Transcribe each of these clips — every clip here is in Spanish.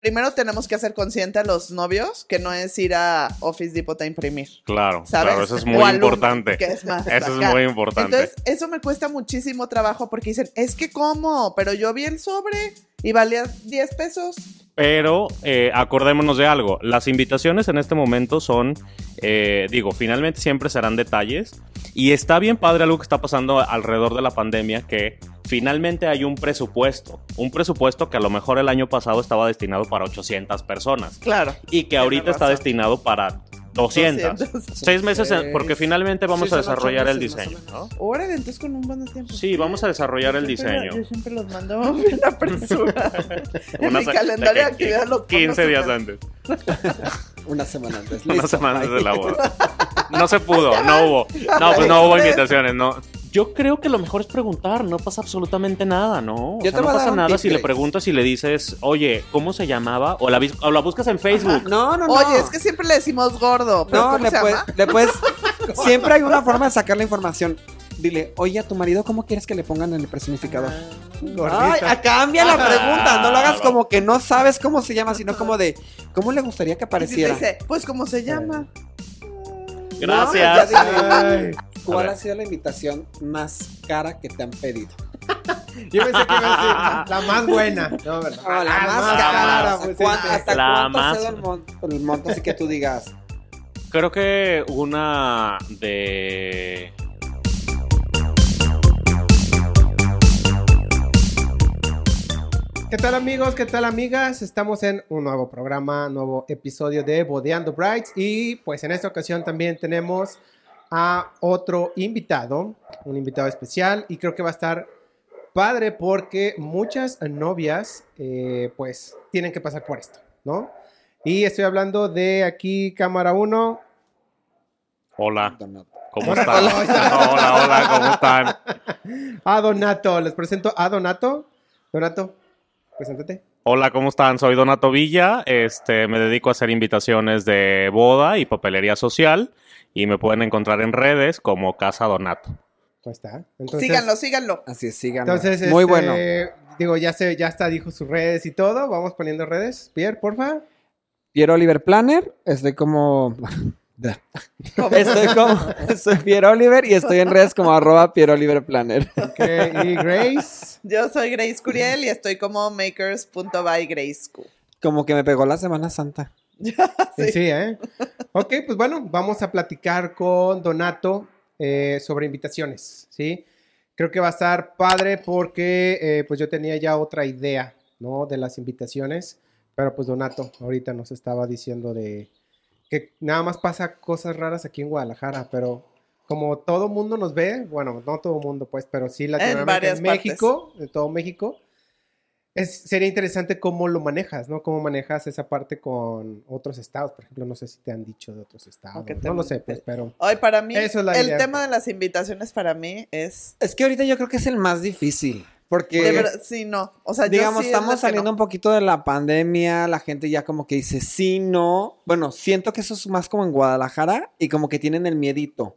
primero tenemos que hacer consciente a los novios que no es ir a Office Depot a imprimir. Claro, ¿Sabes? claro, eso es muy importante. que es más Eso es muy importante. Entonces, eso me cuesta muchísimo trabajo porque dicen, es que cómo, pero yo vi el sobre y valía 10 pesos. Pero eh, acordémonos de algo. Las invitaciones en este momento son, eh, digo, finalmente siempre serán detalles. Y está bien padre algo que está pasando alrededor de la pandemia, que finalmente hay un presupuesto. Un presupuesto que a lo mejor el año pasado estaba destinado para 800 personas. Claro. Y que ahorita está destinado para 200. 200. Seis meses, en- porque finalmente vamos Sí, a desarrollar el diseño, ¿no? Órale, entonces con un buen tiempo. Sí, vamos a desarrollar el Yo diseño. Yo siempre los mando bien apresurado. en mi calendario de actividad los pongo 15 días antes. Una semana antes. Una semana antes de la boda. No se pudo, no hubo. No, pues no hubo invitaciones, no. Yo creo que lo mejor es preguntar, no pasa absolutamente nada, ¿no? O Yo sea, te no pasa nada si le preguntas y le dices, oye, ¿cómo se llamaba? O la, o la buscas en Facebook. No, no, no. Oye, es que siempre le decimos gordo. ¿pero No, ¿cómo le se puedes, llama? le puedes. Siempre hay una forma de sacar la información. Dile, oye, a tu marido, ¿cómo quieres que le pongan en el personificador? Ay, Gordita. a- cambia la pregunta. No lo hagas Ah, como que no sabes cómo se llama, sino como de, ¿cómo le gustaría que Y si te apareciera? dice, pues ¿cómo se llama? Gracias. No, Ay, ¿Cuál ha sido la invitación más cara que te han pedido? yo pensé que iba a decir la más buena. No, ¿verdad? La Ah, más cara. pues, ¿Cuán- sí, ¿Hasta La cuánto ha más- sido el monto, el monto así que tú digas? Creo que una de... ¿Qué tal amigos? ¿Qué tal amigas? Estamos en un nuevo programa, nuevo episodio de Bodeando Brides y pues en esta ocasión también tenemos a otro invitado, un invitado especial y creo que va a estar padre porque muchas novias eh, pues tienen que pasar por esto, ¿no? Y estoy hablando de aquí cámara 1. Hola. ¿cómo están? hola. Hola, hola, ¿cómo están? A Donato, les presento a Donato. Donato, preséntate. Hola, ¿cómo están? Soy Donato Villa. Este, me dedico a hacer invitaciones de boda y papelería social. Y me pueden encontrar en redes como Casa Donato. ¿Cómo está? Entonces, síganlo, síganlo. Así es, sigan. Entonces, Muy este, bueno. Digo, ya se, ya está, dijo sus redes y todo. Vamos poniendo redes. Pierre, porfa. Piero Oliver Planner, estoy como... Estoy como... Soy Piero Oliver y estoy en redes como arroba Piero Oliver Planner. Ok, y Grace. Yo soy Grace Curiel y estoy como makers.bygracecu. Como que me pegó la Semana Santa. Sí. ¿eh? Ok, pues bueno, vamos a platicar con Donato eh, sobre invitaciones, ¿sí? Creo que va a estar padre porque eh, pues yo tenía ya otra idea, ¿no? De las invitaciones, pero pues Donato ahorita nos estaba diciendo de que nada más pasa cosas raras aquí en Guadalajara, pero como todo mundo nos ve, bueno, no todo mundo pues, pero sí Latinoamérica, varias en México, de todo México, es, sería interesante cómo lo manejas, ¿no? Cómo manejas esa parte con otros estados, por ejemplo, no sé si te han dicho de otros estados, te- no lo sé, pues, pero Hoy para mí, Eso es la el idea. tema de las invitaciones para mí es... Es que ahorita yo creo que es el más difícil. Porque, De verdad, sí, no. O sea, yo digamos, sí es estamos que saliendo no. un poquito de la pandemia, la gente ya como que dice sí, no. Bueno, siento que eso es más como en Guadalajara y como que tienen el miedito.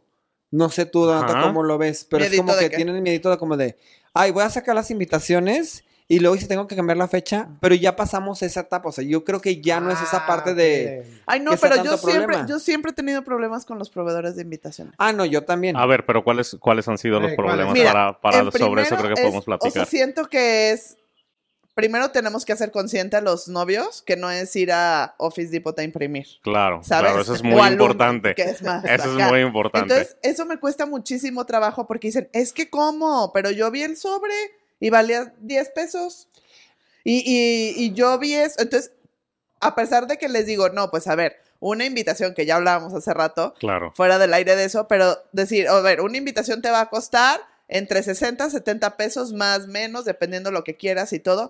No sé tú, Donato, cómo lo ves, pero es ¿Miedito como que qué? tienen el miedito de como de, ay, voy a sacar las invitaciones y luego si tengo que cambiar la fecha, pero ya pasamos esa etapa. O sea, yo creo que ya no es esa Ah, parte de. Ay, no, pero yo siempre, problema. yo siempre he tenido problemas con los proveedores de invitaciones. ah, no, yo también. A ver, pero ¿cuáles, cuáles han sido los Eh, problemas Mira, para, para sobre eso creo que es- podemos O sea, platicar? siento que es. Primero tenemos que hacer consciente a los novios que no es ir a Office Depot a imprimir. Claro, ¿Sabes? claro, eso es O muy alumno, importante. que es más Eso es muy importante. Entonces, eso me cuesta muchísimo trabajo porque dicen, es que cómo, pero yo vi el sobre y valía 10 pesos. Y, y- y yo vi eso. Entonces, a pesar de que les digo, no, pues a ver, una invitación que ya hablábamos hace rato, Claro. fuera del aire de eso, pero decir, a ver, una invitación te va a costar entre 60 70 pesos más menos, dependiendo lo que quieras y todo.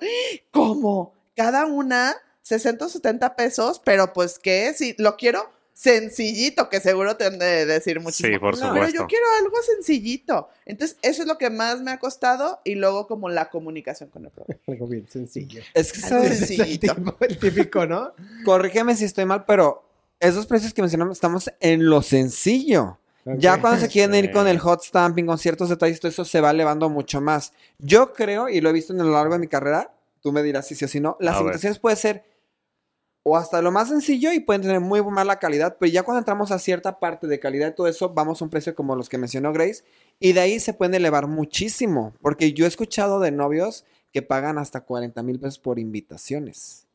¿Cómo? Cada una 60 o 70 pesos, pero pues que si lo quiero sencillito, que seguro te han de decir muchísimo. Sí, por No, Pero supuesto. yo quiero algo sencillito. Entonces, eso es lo que más me ha costado y luego como la comunicación con el proveedor. Algo bien sencillo. Es que, Algo ¿sabes? Ese es el sencillito. tipo- el típico, ¿no? Corrígeme si estoy mal, pero esos precios que mencionamos estamos en lo sencillo. Ya cuando se quieren ir con el hot stamping, con ciertos detalles, todo eso se va elevando mucho más. Yo creo, y lo he visto en lo largo de mi carrera, tú me dirás si sí o si no, las A ver. invitaciones puede ser o hasta lo más sencillo y pueden tener muy mala calidad, pero ya cuando entramos a cierta parte de calidad y todo eso, vamos a un precio como los que mencionó Grace y de ahí se pueden elevar muchísimo, porque yo he escuchado de novios que pagan hasta 40 mil pesos por invitaciones.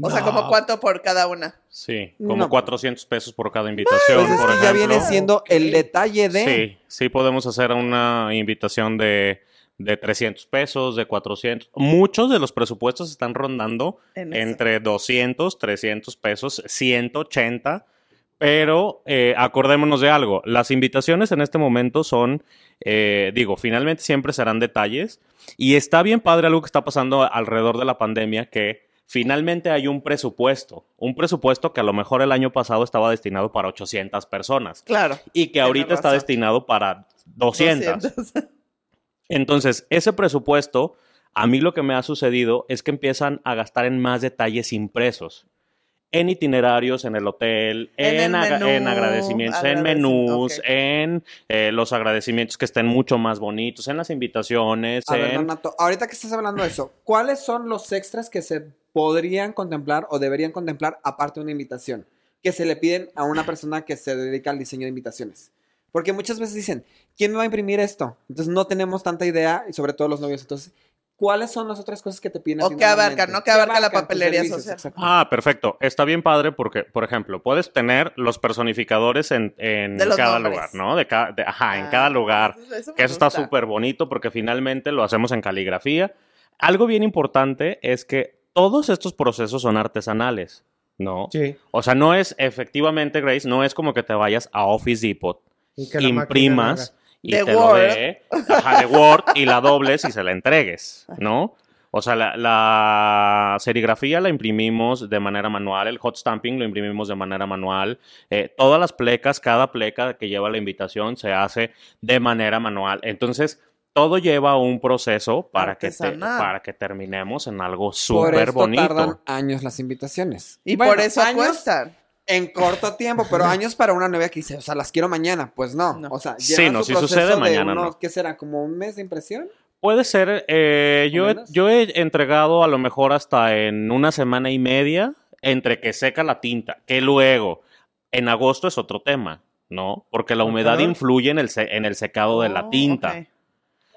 O sea, como cuánto por cada una. Sí, como No. 400 pesos por cada invitación, Pues es por que ya ejemplo. viene siendo el detalle de... Sí, sí podemos hacer una invitación de, de 300 pesos, de 400. Muchos de los presupuestos están rondando En entre 200, 300 pesos, 180. Pero eh, acordémonos de algo, las invitaciones en este momento son, eh, digo, finalmente siempre serán detalles. Y está bien padre algo que está pasando alrededor de la pandemia, que finalmente hay un presupuesto, un presupuesto que a lo mejor el año pasado estaba destinado para 800 personas Claro. y que ahorita está destinado para 200. 200. Entonces, ese presupuesto, a mí lo que me ha sucedido es que empiezan a gastar en más detalles impresos. En itinerarios, en el hotel, En en, el aga- menú, en agradecimientos, en menús, en eh, los agradecimientos que estén mucho más bonitos, en las invitaciones, A ver, en... Donato, ahorita que estás hablando de eso, ¿cuáles son los extras que se podrían contemplar o deberían contemplar aparte de una invitación? Que se le piden a una persona que se dedica al diseño de invitaciones. Porque muchas veces dicen, ¿quién me va a imprimir esto? Entonces no tenemos tanta idea, y sobre todo los novios. Entonces, ¿cuáles son las otras cosas que te piden? O que abarcan? ¿no? Que abarca la papelería servicios? social. Ah, perfecto. Está bien padre porque, por ejemplo, puedes tener los personificadores en, en De los cada nombres. lugar, ¿no? De ca- de- ajá, en Ah, cada lugar. eso- Que está súper bonito porque finalmente lo hacemos en caligrafía. Algo bien importante es que todos estos procesos son artesanales, ¿no? Sí. O sea, no es efectivamente, Grace, no es como que te vayas a Office Depot, Y que imprimas y te Word. lo dé, ajá, de Word y la dobles y se la entregues, ¿no? O sea, la, la serigrafía la imprimimos de manera manual, el hot stamping lo imprimimos de manera manual, eh, todas las plecas, cada pleca que lleva la invitación se hace de manera manual. Entonces, todo lleva un proceso para que, te- para que terminemos en algo Por súper bonito. tardan años las invitaciones. Y Bueno, por eso años cuestan. En corto tiempo, pero años para una novia que dice, o sea, las quiero mañana. Pues no. No. O sea, Sí, lleva no, su si proceso sucede de mañana, unos, no. ¿Qué será? ¿Como un mes de impresión? Puede ser, eh, ¿O yo, he, yo he entregado a lo mejor hasta en una semana y media entre que seca la tinta, que luego en agosto es otro tema, ¿no? Porque la ¿Por humedad influye en el, se- en el secado de la Oh, tinta.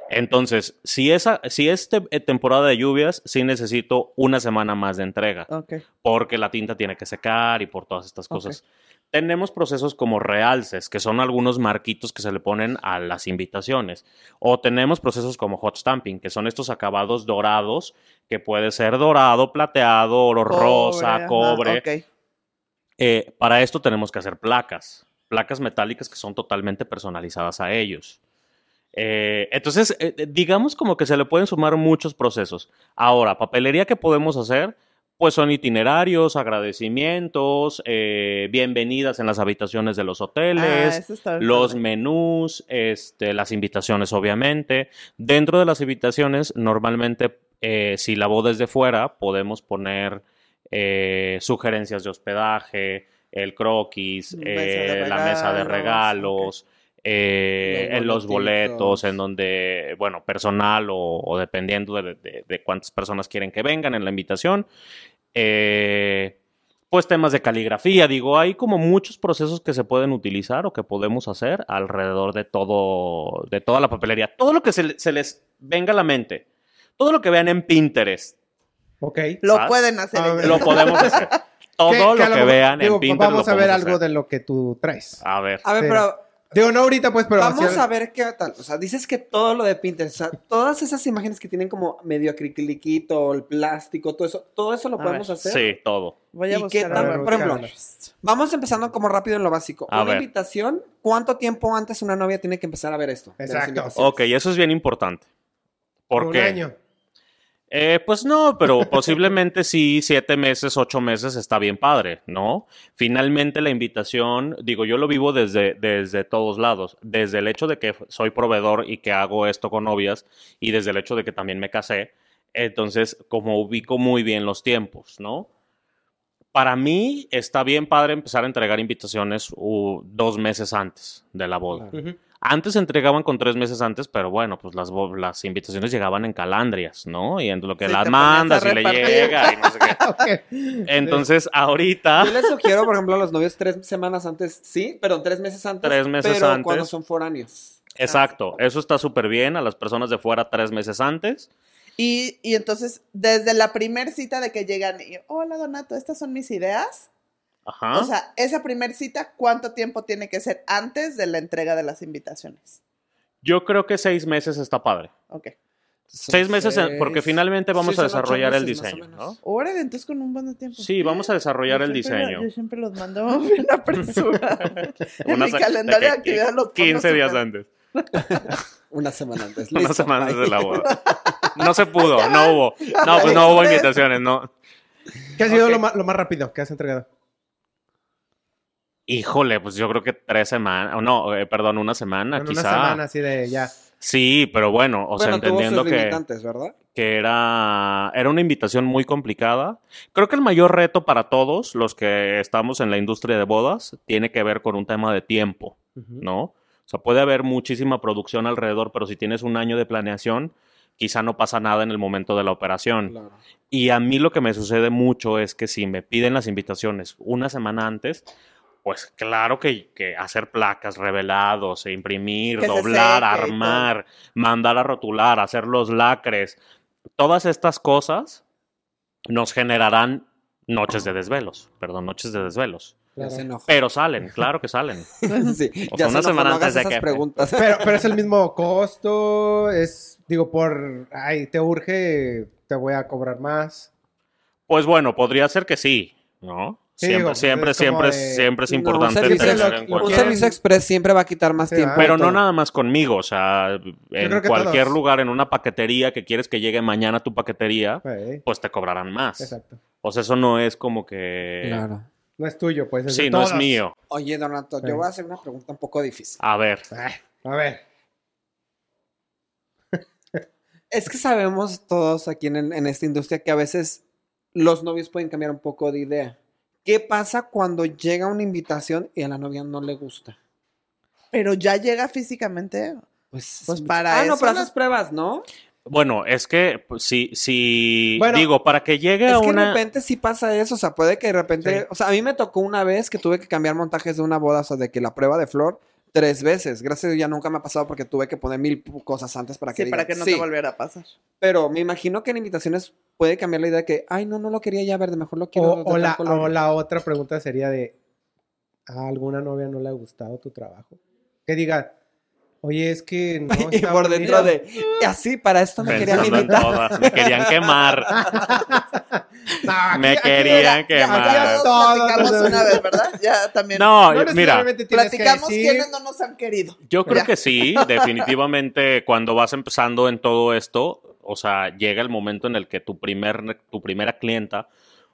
Entonces, si, esa, si es te- eh, temporada de lluvias, sí necesito una semana más de entrega, Ok. porque la tinta tiene que secar y por todas estas cosas. Tenemos procesos como realces, que son algunos marquitos que se le ponen a las invitaciones. O tenemos procesos como hot stamping, que son estos acabados dorados, que puede ser dorado, plateado, oro rosa, ajá, cobre. Eh, para esto tenemos que hacer placas, placas metálicas que son totalmente personalizadas a ellos. Eh, entonces, eh, eh, digamos como que se le pueden sumar muchos procesos. Ahora, papelería que podemos hacer, pues son itinerarios, agradecimientos, eh, bienvenidas en las habitaciones de los Ah, hoteles, está los menús, este, las invitaciones, obviamente. Dentro de las invitaciones, normalmente, eh, si la boda es de fuera, podemos poner eh, sugerencias de hospedaje, el croquis, Mesa de la mesa de regalos, regalos, eh, Los en los boletos, en donde, bueno, personal o, o dependiendo de, de- de cuántas personas quieren que vengan en la invitación. Eh, pues temas de caligrafía, digo, hay como muchos procesos que se pueden utilizar o que podemos hacer alrededor de todo, de toda la papelería. Todo lo que se, le- se les venga a la mente, todo lo que vean en Pinterest, Ok. Lo ¿sabes? pueden hacer. A ellos. ver. lo podemos hacer. Todo Que- lo que vean digo, en Pinterest. Vamos a ver algo hacer. de lo que tú traes. A ver. A ver, Sí. pero Digo, no ahorita, pues, pero... vamos a ver qué tal. O sea, dices que todo lo de Pinterest, o sea, todas esas imágenes que tienen como medio acriliquito, el plástico, todo eso, todo eso lo A podemos ver. hacer. Sí, todo. Voy a ¿Y qué tal? algo. Por ejemplo. Vamos empezando como rápido en lo básico. A una ver. invitación, ¿cuánto tiempo antes una novia tiene que empezar a ver esto? Exacto. Ok, eso es bien importante. ¿Por Un año. Eh, pues no, pero posiblemente sí, siete meses, ocho meses está bien padre, ¿no? Finalmente la invitación, digo, yo lo vivo desde, desde todos lados, desde el hecho de que soy proveedor y que hago esto con novias y desde el hecho de que también me casé, entonces como ubico muy bien los tiempos, ¿no? Para mí está bien padre empezar a entregar invitaciones uh, dos meses antes de la boda. Ujú. Antes se entregaban con tres meses antes, pero bueno, pues las, las invitaciones llegaban en calandrias, ¿no? Y en lo que Sí, las mandas y le llega y no sé qué. Entonces, ahorita, Yo les sugiero, por ejemplo, a los novios tres semanas antes, sí, perdón, tres meses antes. Tres meses pero antes. cuando son foráneos. exacto, eso está súper bien a las personas de fuera tres meses antes. Y, y entonces, desde la primer cita de que llegan y, hola Donato, estas son mis ideas. Ajá. O sea, esa primer cita, ¿cuánto tiempo tiene que ser antes de la entrega de las invitaciones? Yo creo que seis meses está padre. Ok. Son Seis meses, seis. porque finalmente vamos Sí, a desarrollar el diseño. ¿no? Órale, entonces con un buen tiempo. Sí, vamos a desarrollar el Yo diseño. Yo siempre los mando bien apresurados. en Una mi calendario de que- actividad los pongo 15 días antes. Una semana antes. Una semana antes de la boda. No se pudo, no hubo. No, pues no hubo invitaciones, no. ¿Qué ha sido lo, más, lo más rápido que has entregado? Híjole, pues yo creo que tres semanas, o no, eh, perdón, una semana, En quizá. una semana así de ya. Sí, pero bueno, o sea, bueno, entendiendo que, que era, era una invitación muy complicada. Creo que el mayor reto para todos los que estamos en la industria de bodas tiene que ver con un tema de tiempo. ¿no? O sea, puede haber muchísima producción alrededor, pero si tienes un año de planeación, quizá no pasa nada en el momento de la operación. Claro. Y a mí lo que me sucede mucho es que si me piden las invitaciones una semana antes, pues claro que, que hacer placas, revelados, e imprimir, Que doblar, armar, mandar a rotular, hacer los lacres, todas estas cosas nos generarán noches de desvelos, perdón, noches de desvelos. Claro. Pero salen, claro que salen. Sí, O ya sea, se una semana antes de que- preguntas. Pero, pero es el mismo costo, es, digo, por, ay, te urge, te voy a cobrar más. Pues bueno, podría ser que sí, ¿no? Sí, siempre, digo, pues siempre, es siempre, de- siempre es No, un importante servicio en. Un servicio express siempre va a quitar más Sí, tiempo. Pero no nada más conmigo, o sea, en cualquier todos. lugar, en una paquetería que quieres que llegue mañana tu paquetería, Sí, pues te cobrarán más. exacto. O sea, eso no es como que... Claro. No es tuyo, pues. Es Sí, de no es mío. Oye, Donato, Sí. yo voy a hacer una pregunta un poco difícil. A ver, a ver. Es que sabemos todos aquí en, en esta industria que a veces los novios pueden cambiar un poco de idea. ¿Qué pasa cuando llega una invitación y a la novia no le gusta? Pero ya llega físicamente. Pues, Pues para Ah, no, pero las- haces pruebas, ¿no? bueno, es que pues, si, si Bueno, digo, para que llegue Es a que de una... repente sí pasa eso, o sea, puede que de repente, Sí. o sea, a mí me tocó una vez que tuve que cambiar montajes de una boda, o sea, de que la prueba de flor tres veces. Gracias a Dios ya nunca me ha pasado porque tuve que poner mil cosas antes para que Sí, para que no "Sí". te volviera a pasar. Pero me imagino que en invitaciones puede cambiar la idea de que, ay, no, no lo quería ya verde, mejor lo quiero O, de o la, color". o la otra pregunta sería de, ¿a alguna novia no le ha gustado tu trabajo? Que diga, oye, es que no y por dentro bonito". de, así, para esto me querían Pensando invitar. todas, me querían quemar. No, aquí- Me querían Ya, quemar. ya todos Todos platicamos una vez, ¿verdad? Ya también. No, No mira, que platicamos decir- quiénes no nos han querido. Yo creo Ya. que sí, definitivamente cuando vas empezando en todo esto, o sea, llega el momento en el que tu, primer, tu primera clienta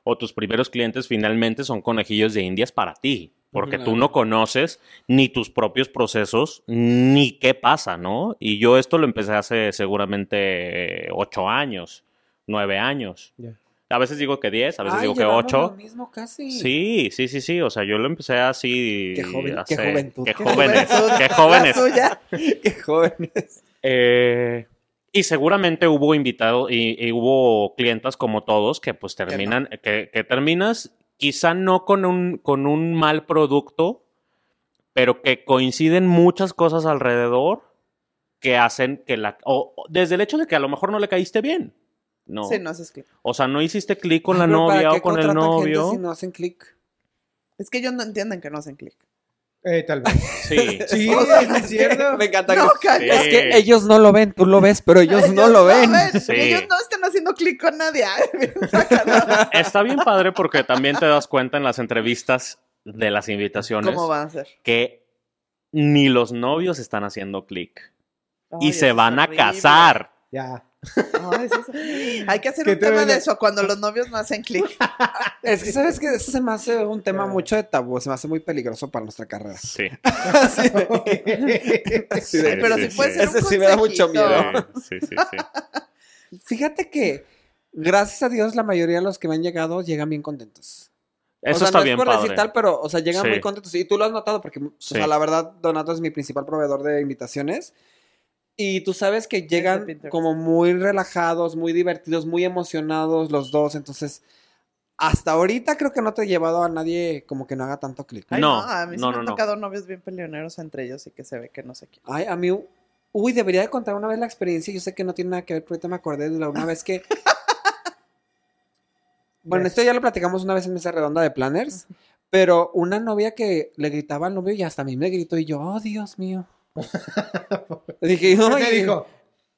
o tus primeros clientes finalmente son conejillos de indias para ti, porque tú no conoces ni tus propios procesos ni qué pasa, ¿no? Y yo esto lo empecé hace seguramente eh, ocho años, nueve años. A veces digo que diez, a veces Ay, digo que ocho. lo mismo casi. Sí, sí, sí, sí. O sea, yo lo empecé así. Qué joven- qué hace- juventud. Qué Qué jóvenes. Qué jóvenes. Qué jóvenes. Eh, y seguramente hubo invitados y, y hubo clientas como todos que pues terminan, que, que terminas quizá no con un, con un mal producto, pero que coinciden muchas cosas alrededor que hacen que la... O, o desde el hecho de que a lo mejor no le caíste bien. No. Sí, no haces clic. O sea, no hiciste clic con la Ay, pero ¿para novia o con el contratan gente novio. Si no hacen clic. Es que ellos no entienden que no hacen clic. Eh, tal vez. Sí. Sí, O sea, es cierto. Me encanta. No, que-. Es que ellos no lo ven, tú lo ves, pero ellos no lo ven. Sí. Ellos no están haciendo clic con nadie. Está bien padre porque también te das cuenta en las entrevistas de las invitaciones ¿Cómo van a ser? que ni los novios están haciendo clic y se van a horrible. casar. Ya. Eso Hay que hacer un te tema de eso cuando los novios no hacen clic. Es que, ¿sabes que Eso se me hace un tema mucho de tabú, se me hace muy peligroso para nuestra carrera. Sí. Pero sí, sí, puede sí. ser un Ese sí me da mucho miedo. Sí, sí, sí. Fíjate que, gracias a Dios, la mayoría de los que me han llegado llegan bien contentos. Eso o sea, está no bien es por padre. decir tal, pero, o sea, llegan Sí. muy contentos. Y tú lo has notado porque, o sea, la verdad, Donato es mi principal proveedor de invitaciones. Y tú sabes que llegan como muy relajados, muy divertidos, muy emocionados los dos. Entonces, hasta ahorita creo que no te he llevado a nadie como que no haga tanto clic. Ay, No, no, a mí sí no, me no, han tocado novios bien peleoneros entre ellos y que se ve que no sé quién. Ay, a mí, uy, debería de contar una vez la experiencia. Yo sé que no tiene nada que ver, pero ahorita me acordé de la una vez que. Bueno, esto ya lo platicamos una vez en mesa redonda de planners, pero una novia que le gritaba al novio y hasta a mí me gritó y yo, oh, Dios mío. Dije, ¿Qué no, te dijo?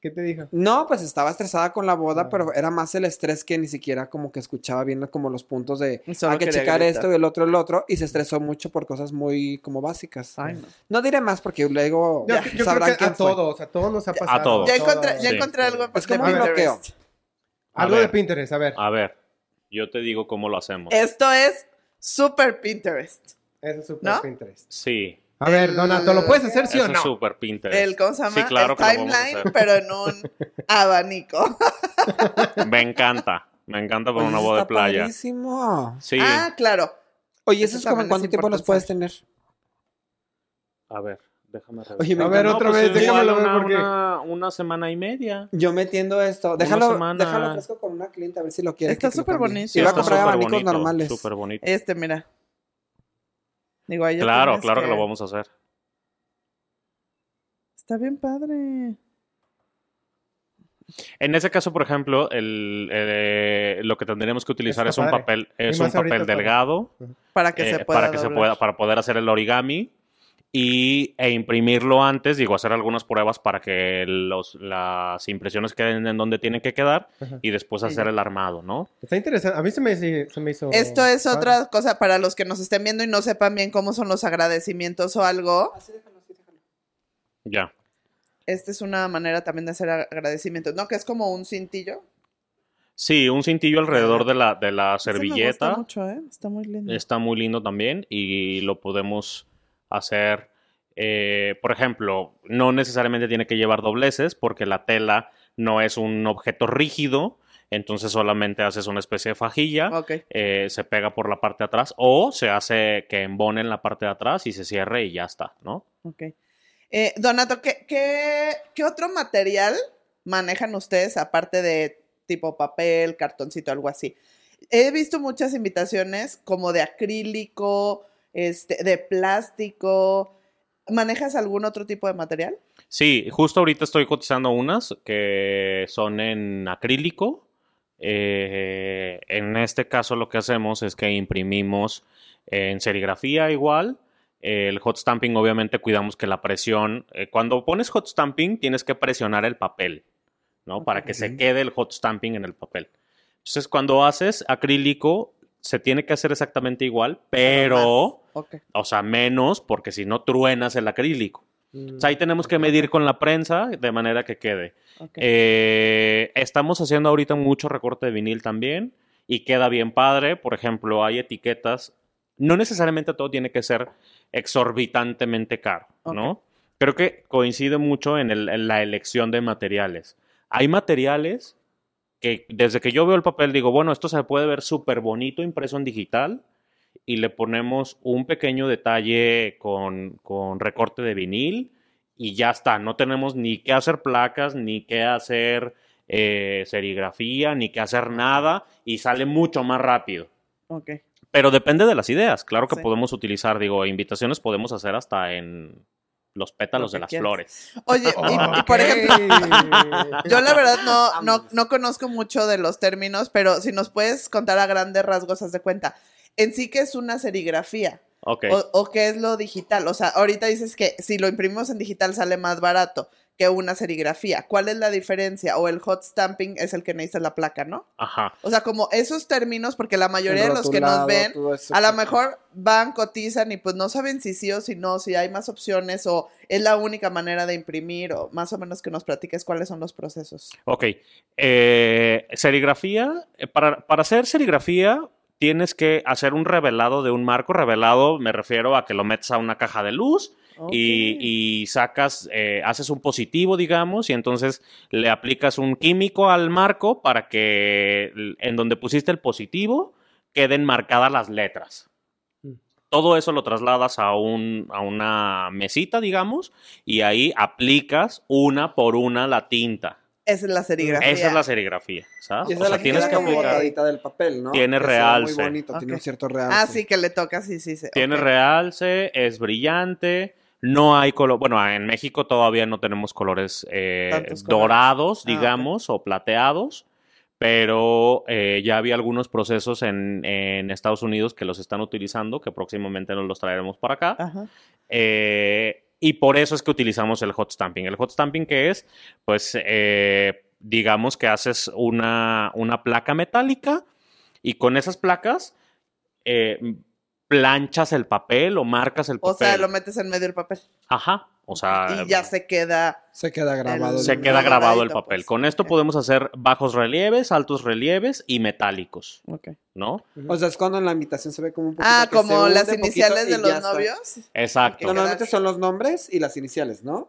¿Qué te dijo? No, pues estaba estresada con la boda, Ah. pero era más el estrés que ni siquiera como que escuchaba bien como los puntos de solo hay que checar gritar. esto y el otro el otro y se estresó mucho por cosas muy como básicas. Ay, no. No diré más porque luego Yo, Ya, yo creo sabrán que quién a fue. todos, a todos nos ha pasado. todos. Ya Todo, encontré, ya sí. encontré algo Es como un bloqueo. A Algo ver. de Pinterest, a ver. A ver, yo te digo cómo lo hacemos. Esto es super Pinterest. Eso es super ¿No? Pinterest. Sí, A ver, Donato, ¿lo puedes hacer sí o es no? super Pinterest. El, ¿cómo se llama? Sí, claro el a timeline, pero en un abanico. Me encanta, me encanta para Oye, una boda de está playa. padrísimo. Sí, Ah, claro. Oye, Eso eso es como es cuánto tiempo los puedes tener. a ver, déjame revisar. Oye, A ver, otra vez, pues, déjamelo igual ver una, porque- una, una semana y media. Yo metiendo esto. Déjalo, semana. déjalo fresco con una cliente a ver si lo quiere. Está súper bonito. Iba a Está comprar súper abanicos bonito, normales. Súper bonito. Este, mira. Digo, ahí ya Claro, claro que lo vamos a hacer. Está bien padre. En ese caso, por ejemplo, el, eh, lo que tendríamos que utilizar Está es un papel, es un papel delgado Para que eh, se pueda para que se pueda, para poder hacer el origami y, e imprimirlo antes, digo, hacer algunas pruebas para que los, las impresiones queden en donde tienen que quedar Ajá. y después hacer el armado, ¿no? Está interesante. A mí se me, se me hizo. Esto es padre. otra cosa para los que nos estén viendo y no sepan bien cómo son los agradecimientos o algo. Así déjalo, así déjalo. Ya. Esta es una manera también de hacer agradecimientos, ¿no? Que es como un cintillo. Sí, un cintillo alrededor de la, de la Ese me servilleta. gusta mucho, ¿eh? Está muy lindo. Está muy lindo también y lo podemos hacer, eh, por ejemplo, no necesariamente tiene que llevar dobleces porque la tela no es un objeto rígido, entonces solamente haces una especie de fajilla, eh, se pega por la parte de atrás o se hace que embone en la parte de atrás y se cierre y ya está, ¿no? Ok. Eh, Donato, ¿qué, qué, qué otro material manejan ustedes aparte de tipo papel, cartoncito, algo así? He visto muchas invitaciones como de acrílico, este, de plástico. ¿Manejas algún otro tipo de material? Sí, justo ahorita estoy cotizando unas que son en acrílico. Eh, en este caso lo que hacemos es que imprimimos en serigrafía igual. El hot stamping obviamente cuidamos que la presión, eh, cuando pones hot stamping tienes que presionar el papel, ¿no? Para que se quede el hot stamping en el papel. Entonces cuando haces acrílico se tiene que hacer exactamente igual, pero, Ok. o sea, menos porque si no truenas el acrílico. Mm. O sea, ahí tenemos que medir con la prensa de manera que quede. ok. Eh, estamos haciendo ahorita mucho recorte de vinil también y queda bien padre. Por ejemplo, hay etiquetas. No necesariamente todo tiene que ser exorbitantemente caro, ¿no? Creo que coincide mucho en, el- en la elección de materiales. Hay materiales que desde que yo veo el papel digo, bueno, esto se puede ver súper bonito impreso en digital y le ponemos un pequeño detalle con, con recorte de vinil y ya está. No tenemos ni que hacer placas, ni que hacer eh, serigrafía, ni que hacer nada y sale mucho más rápido. ok. Pero depende de las ideas. Claro que Sí. podemos utilizar, digo, invitaciones podemos hacer hasta en los pétalos Lo de las flores. Oye, y- por ejemplo, Yo la verdad no, no, no conozco mucho de los términos, pero si nos puedes contar a grandes rasgos, haz de cuenta. En sí que es una serigrafía Ok. o, o qué es lo digital. O sea, ahorita dices que si lo imprimimos en digital sale más barato que una serigrafía. ¿Cuál es la diferencia? O el hot stamping es el que necesita la placa, ¿no? Ajá. O sea, como esos términos, porque la mayoría El de los que nos ven a lo mejor van, cotizan y pues no saben si sí o si no, si hay más opciones o es la única manera de imprimir o más o menos que nos platiques cuáles son los procesos. Ok. Eh, serigrafía. eh, Para, para hacer serigrafía tienes que hacer un revelado de un marco. Revelado me refiero a que lo metes a una caja de luz Ok. y, y sacas, eh, haces un positivo, digamos, y entonces le aplicas un químico al marco para que en donde pusiste el positivo queden marcadas las letras. Mm. Todo eso lo trasladas a, un, a una mesita, digamos, y ahí aplicas una por una la tinta. Esa es la serigrafía. Esa es la serigrafía, ¿sabes? Y esa O es sea, la tienes que aplicar. del papel, ¿no? Tiene Que realce. Muy bonito, tiene Ok. un cierto realce. Ah, sí, que le toca, sí, sí. sí. Tiene ok. realce, es brillante. No hay color. Bueno, en México todavía no tenemos colores eh, colores. dorados, Ah, digamos, o plateados. Pero eh, ya había algunos procesos en, en Estados Unidos que los están utilizando, que próximamente nos los traeremos para acá. Ajá. Eh, y por eso es que utilizamos el hot stamping. El hot stamping, que es? Pues, digamos que haces una, una placa metálica y con esas placas eh, planchas el papel o marcas el O papel. sea, lo metes en medio del papel. Ajá. O sea, y ya se queda. Se queda grabado. El- se queda grabado el doradito, papel. pues. Con esto podemos hacer bajos relieves, altos relieves y metálicos, Ok. ¿no? O sea, es cuando en la invitación se ve como un poquito Ah, que como las iniciales de los novios. Exacto. Normalmente son los nombres y las iniciales, ¿no?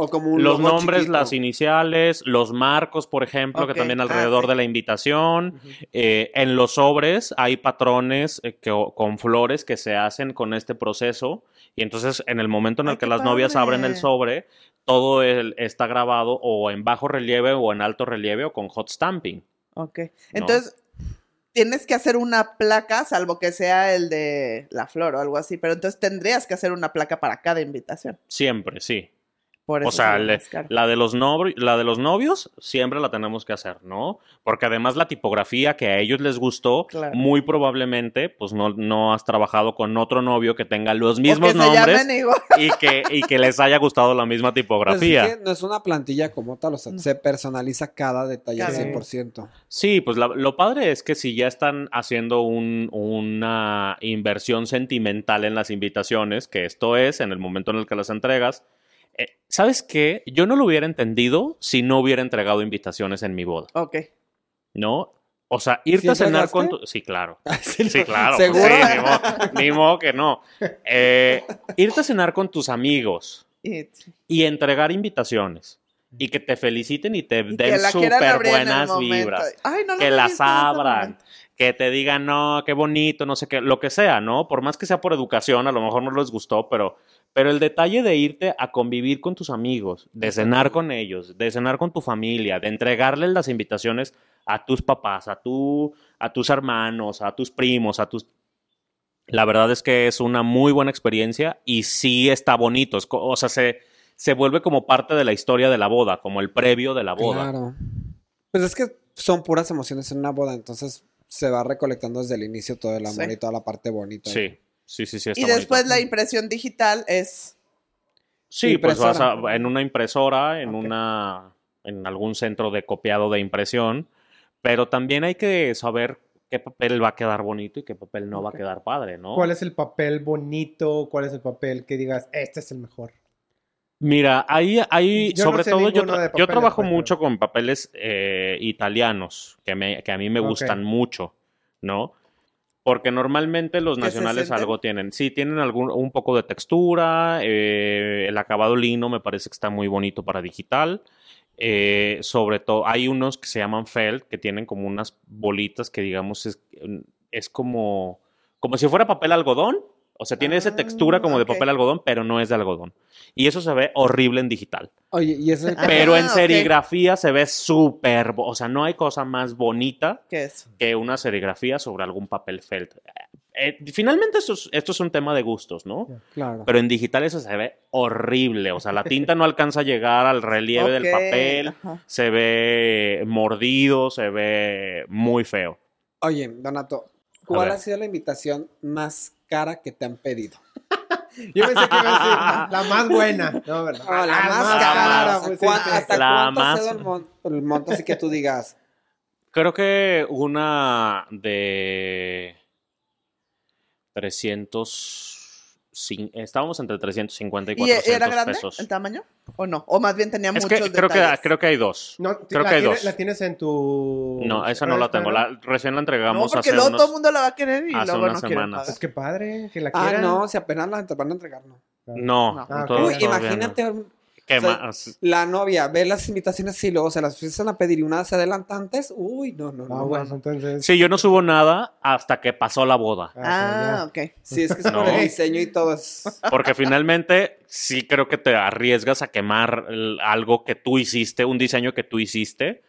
O como un Los nombres, chiquito. las iniciales, los marcos, por ejemplo, que también ah, alrededor sí. de la invitación. Eh, en los sobres hay patrones eh, que, con flores que se hacen con este proceso. Y entonces, en el momento en el Ay, que las novias abren el sobre, todo el- está grabado o en bajo relieve o en alto relieve o con hot stamping. Ok. Entonces, tienes que hacer una placa, salvo que sea el de la flor o algo así. Pero entonces tendrías que hacer una placa para cada invitación. Siempre, sí. Por eso O sea, le- la de, los novri- la de los novios siempre la tenemos que hacer, ¿no? Porque además la tipografía que a ellos les gustó, Claro. muy probablemente, pues no, no has trabajado con otro novio que tenga los mismos nombres y que, y que les haya gustado la misma Pues tipografía. es que no es una plantilla como tal, o sea, No. se personaliza cada detalle al Cada- 100%. Sí, pues la- lo padre es que si ya están haciendo un- una inversión sentimental en las invitaciones, que esto es en el momento en el que las entregas, ¿sabes qué? Yo no lo hubiera entendido si no hubiera entregado invitaciones en mi boda, Ok. ¿no? O sea, irte a ¿Sí cenar con tu... Sí, claro. Sí, Sí, claro. pues ¿Seguro? sí, ni modo, ni modo que no. Eh, irte a cenar con tus amigos Y, y entregar invitaciones y que te feliciten y te y den súper buenas vibras. Ay, no lo que las abran. Que te digan, no, qué bonito, no sé qué, lo que sea, ¿no? Por más que sea por educación, a lo mejor no les gustó, pero, pero el detalle de irte a convivir con tus amigos, de cenar con ellos, de cenar con tu familia, de entregarles las invitaciones a tus papás, a, tu, a tus hermanos, a tus primos, a tus... La verdad es que es una muy buena experiencia y sí está bonito, es o sea, se, se vuelve como parte de la historia de la boda, como el previo de la boda. Claro. Pues es que son puras emociones en una boda, entonces se va recolectando desde el inicio todo el amor Sí. y toda la parte bonita. Sí, sí, sí, sí. Está Y después bonito. la impresión digital es. Sí, pues vas Impresora. a, en una impresora, en una, en algún centro de copiado de impresión, pero también hay que saber qué papel va a quedar bonito y qué papel no va a quedar padre, ¿no? ¿Cuál es el papel bonito? ¿Cuál es el papel que digas, este es el mejor? Mira, ahí, ahí Yo no sobre sé todo yo, tra- yo trabajo pues, mucho con papeles eh, italianos, que, me, que a mí me gustan mucho, ¿no? Porque normalmente los ¿Que se nacionales algo tienen. Sí, tienen algún, un poco de textura, eh, el acabado lino me parece que está muy bonito para digital. eh, sobre todo, hay unos que se llaman felt, que tienen como unas bolitas que digamos es, es como, como si fuera papel algodón. O sea, tiene esa Ah, textura como ok. de papel algodón, pero no es de algodón. Y eso se ve horrible en digital. Oye, y ese Ah, Pero en serigrafía se ve súper, o sea, no hay cosa más bonita ¿Qué es? que una serigrafía sobre algún papel felt. Eh, finalmente esto es, esto es un tema de gustos, ¿no? Claro. Pero en digital eso se ve horrible, o sea, la tinta no alcanza a llegar al relieve del papel, ajá. se ve mordido, se ve muy feo. Oye, Donato, ¿cuál ha sido la invitación más cara que te han pedido? Yo pensé que iba a decir la más buena. No, ¿verdad? Ah, la Ah, más más cara. pues, ¿cuán- este. ¿Hasta La cuánto ha más- el, mon- el monto así que tú digas? Creo que una de 300... Estábamos entre 350 y ¿Y 400 era grande pesos. el tamaño? ¿O no? O más bien tenía Es muchos que creo, que creo que hay dos. No, Creo que hay dos. La tienes en tu. No, esa no la tengo. La, recién la No, entregamos porque hace luego unos... todo el mundo la va a querer y hace luego no unas semanas. pagar. Pues qué padre, que la Ah, no, si apenas la van a entregar, no. No, No. Ah, todavía- Uy, todavía no. Imagínate ¿Qué O sea, más? La novia ve las invitaciones y luego se las empiezan a pedir y una se adelanta antes. Uy, no, no, no. Ah, no, bueno, entonces. Sí, yo no subo nada hasta que pasó la boda. Ah, ok. Sí, es que es No. por el diseño y todo. Es... Porque finalmente sí creo que te arriesgas a quemar el- algo que tú hiciste, un diseño que tú hiciste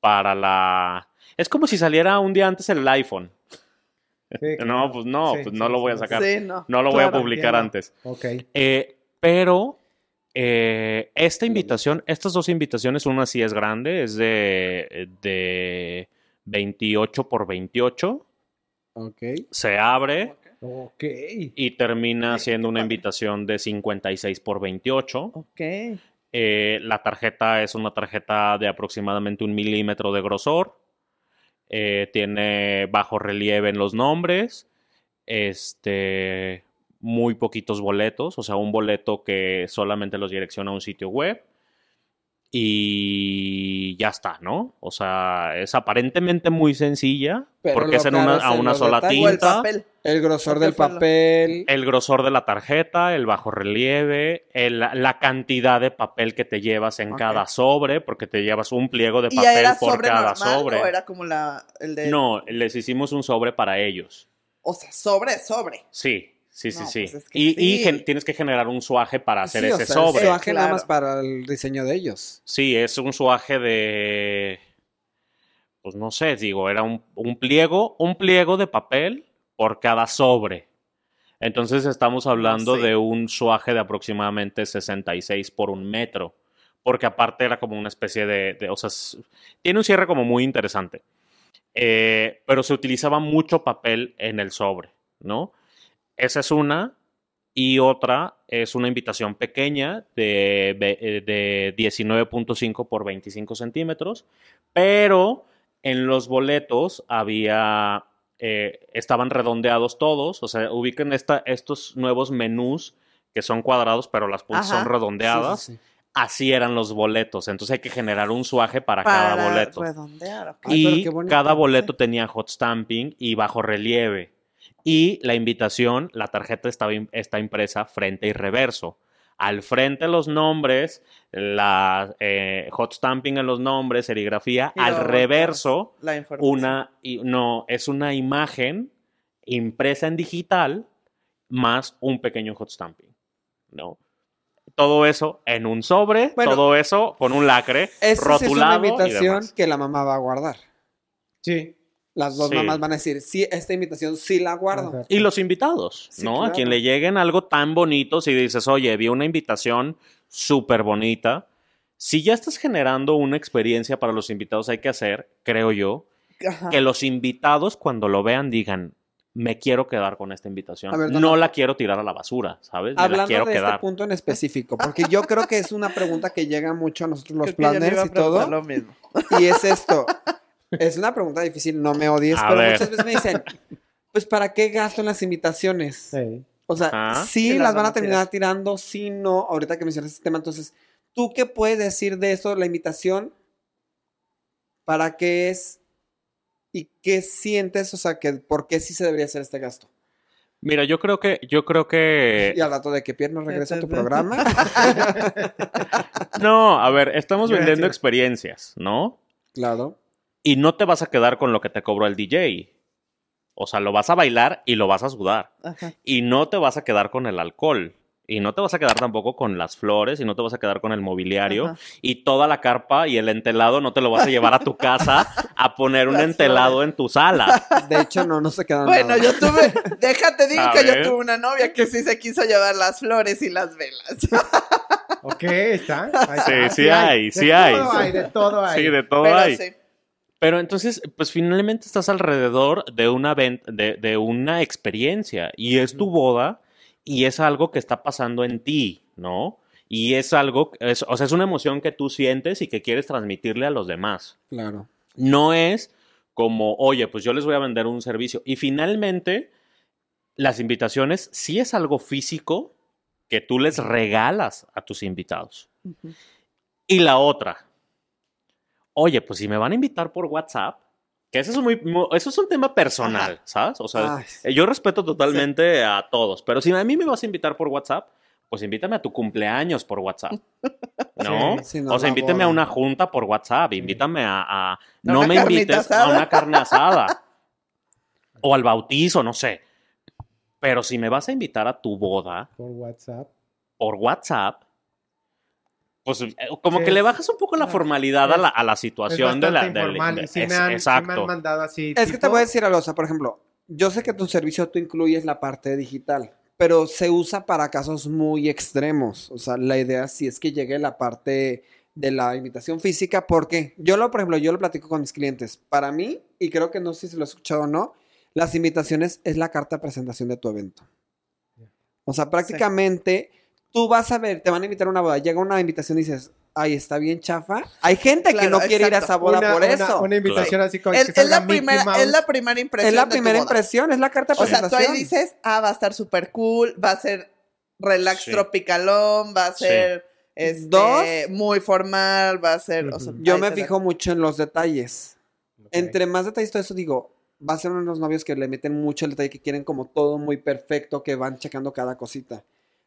para la... Es como si saliera un día antes el iPhone. Sí, No, pues no, Sí, pues no sí, lo voy a sacar. Sí, no. No lo voy a publicar entiendo. antes. Ok. Eh, pero eh, esta invitación, estas dos invitaciones, una sí es grande, es de, de 28 por 28. Ok. Se abre Ok. y termina siendo una invitación de 56 por 28. Ok. Eh, la tarjeta es una tarjeta de aproximadamente un milímetro de grosor. Eh, tiene bajo relieve en los nombres. Este. Muy poquitos boletos. O sea, un boleto que solamente los direcciona a un sitio web. Y ya está, ¿no? O sea, es aparentemente muy sencilla. Pero porque es en una, es a una sola. O el tinta. papel. El grosor del papel. El grosor de la tarjeta, el bajo relieve, el- la cantidad de papel que te llevas en cada sobre, porque te llevas un pliego de ¿Y papel era por sobre cada normal sobre. o era como la, el de... No, les hicimos un sobre para ellos. O sea, sobre, sobre. Sí, sí, sí, No, sí. pues es que y y sí. gen- tienes que generar un suaje para hacer Sí, o ese sea, sobre. El suaje nada más para el diseño de ellos. Sí, es un suaje de. Pues no sé, digo, era un, un pliego, un pliego de papel por cada sobre. Entonces estamos hablando sí. de un suaje de aproximadamente 66 por un metro. Porque aparte era como una especie de. de- o sea, es- tiene un cierre como muy interesante. Eh, pero se utilizaba mucho papel en el sobre, ¿no? Esa es una. Y otra es una invitación pequeña de, eh, de 19.5 por 25 centímetros, pero en los boletos había, eh, estaban redondeados todos, o sea, ubiquen esta, estos nuevos menús que son cuadrados, pero las puntas Ajá. son redondeadas. Sí, sí, sí. Así eran los boletos, entonces hay que generar un suaje para, Para cada boleto. redondear, Y qué bonito. cada boleto tenía hot stamping y bajo relieve. Y la invitación, la tarjeta estaba está impresa frente y reverso. Al frente los nombres, la eh, hot stamping en los nombres, serigrafía. Y Al reverso, La una, y- no, es una imagen impresa en digital más un pequeño hot stamping. ¿no? Todo eso en un sobre, Bueno, todo eso con un lacre Esa sí es una rotulado y invitación demás. que la mamá va a guardar. Sí. Las dos Sí. mamás van a decir, sí, esta invitación sí la guardo. Y los invitados, Sí, ¿no? A quien le lleguen algo tan bonito, si dices, oye, vi una invitación súper bonita. Si ya estás generando una experiencia para los invitados, hay que hacer, creo yo, Ajá. que los invitados cuando lo vean digan, me quiero quedar con esta invitación. Ver, no la quiero tirar a la basura, ¿sabes? Me la Hablando quiero de quedar. este punto en específico, porque yo creo que es una pregunta que llega mucho a nosotros los Creo planners a y todo. Lo mismo. Y es esto. Es una pregunta difícil, no me odies, A pero ver. muchas veces me dicen, pues ¿para qué gasto en las invitaciones? Sí. O sea, Ajá. sí las van a terminar tirando, sí no. Ahorita que mencionas este tema, entonces, ¿tú qué puedes decir de eso, la invitación? ¿Para qué es? ¿Y qué sientes? O sea, que ¿por qué sí se debería hacer este gasto? Mira, yo creo que, yo creo que. Y al rato de que Pierre nos regresa a tu programa. No, a ver, estamos vendiendo experiencias, ¿no? claro. Y no te vas a quedar con lo que te cobró el DJ. O sea, lo vas a bailar y lo vas a sudar. Ajá. Y no te vas a quedar con el alcohol. Y no te vas a quedar tampoco con las flores y no te vas a quedar con el mobiliario. Ajá. Y toda la carpa y el entelado no te lo vas a llevar a tu casa a poner un Las entelado en tu sala. De hecho, no, no se quedan Bueno, nada. yo tuve, déjate digo que ver. yo tuve una novia que sí se quiso llevar las flores y las velas. Ok, está. Ahí Sí, sí hay, De sí hay. todo hay. De todo hay. Sí, de todo Pero hay. sí. Pero entonces, pues finalmente estás alrededor de una, de, de una experiencia y es tu boda y es algo que está pasando en ti, ¿no? Y es algo, es- o sea, es una emoción que tú sientes y que quieres transmitirle a los demás. Claro. No es como, oye, pues yo les voy a vender un servicio. Y finalmente, las invitaciones sí es algo físico que tú les regalas a tus invitados. Y la otra, oye, pues si me van a invitar por WhatsApp, que eso es, muy, mu- eso es un tema personal, ¿sabes? O sea, Ay, eh, yo respeto totalmente a todos, pero si a mí me vas a invitar por WhatsApp, pues invítame a tu cumpleaños por WhatsApp. ¿No? Sí, o sea, invítame a una junta por WhatsApp, invítame a... a- no me invites asada. a una carne asada. o al bautizo, no sé. Pero si me vas a invitar a tu boda Por WhatsApp. por WhatsApp, pues eh, como Sí, que le bajas un poco la formalidad a es- la, a la Es situación de la... informal. de- y sí es- me, han, sí me exacto. han mandado así. Es que te tipo- voy a decir algo, o sea, por ejemplo, yo sé que tu servicio tú incluyes la parte digital, pero se usa para casos muy extremos. O sea, la idea sí es que llegue la parte de la invitación física, porque yo lo, por ejemplo, yo lo platico con mis clientes. Para mí, y creo que no sé si lo has escuchado o no, las invitaciones es la carta de presentación de tu evento. O sea, prácticamente tú vas a ver, te van a invitar a una boda, llega una invitación y dices, ay, está bien chafa. Hay gente que no quiere ir a esa boda una, por una- eso. Una invitación así como Es, que es la primera, Mouse. es la primera impresión. Es la primera impresión, es la carta de O sea, tú presentación. ahí dices, ah, va a estar súper cool, va a ser relax Sí. tropicalón, va a Sí. ser este, Dos. muy formal, va a ser... o sea, Ujú. Yo me da- fijo mucho en los detalles. Entre más detalles todo eso, digo, va a ser uno de los novios que le meten mucho el detalle, que quieren como todo muy perfecto, que van checando cada cosita.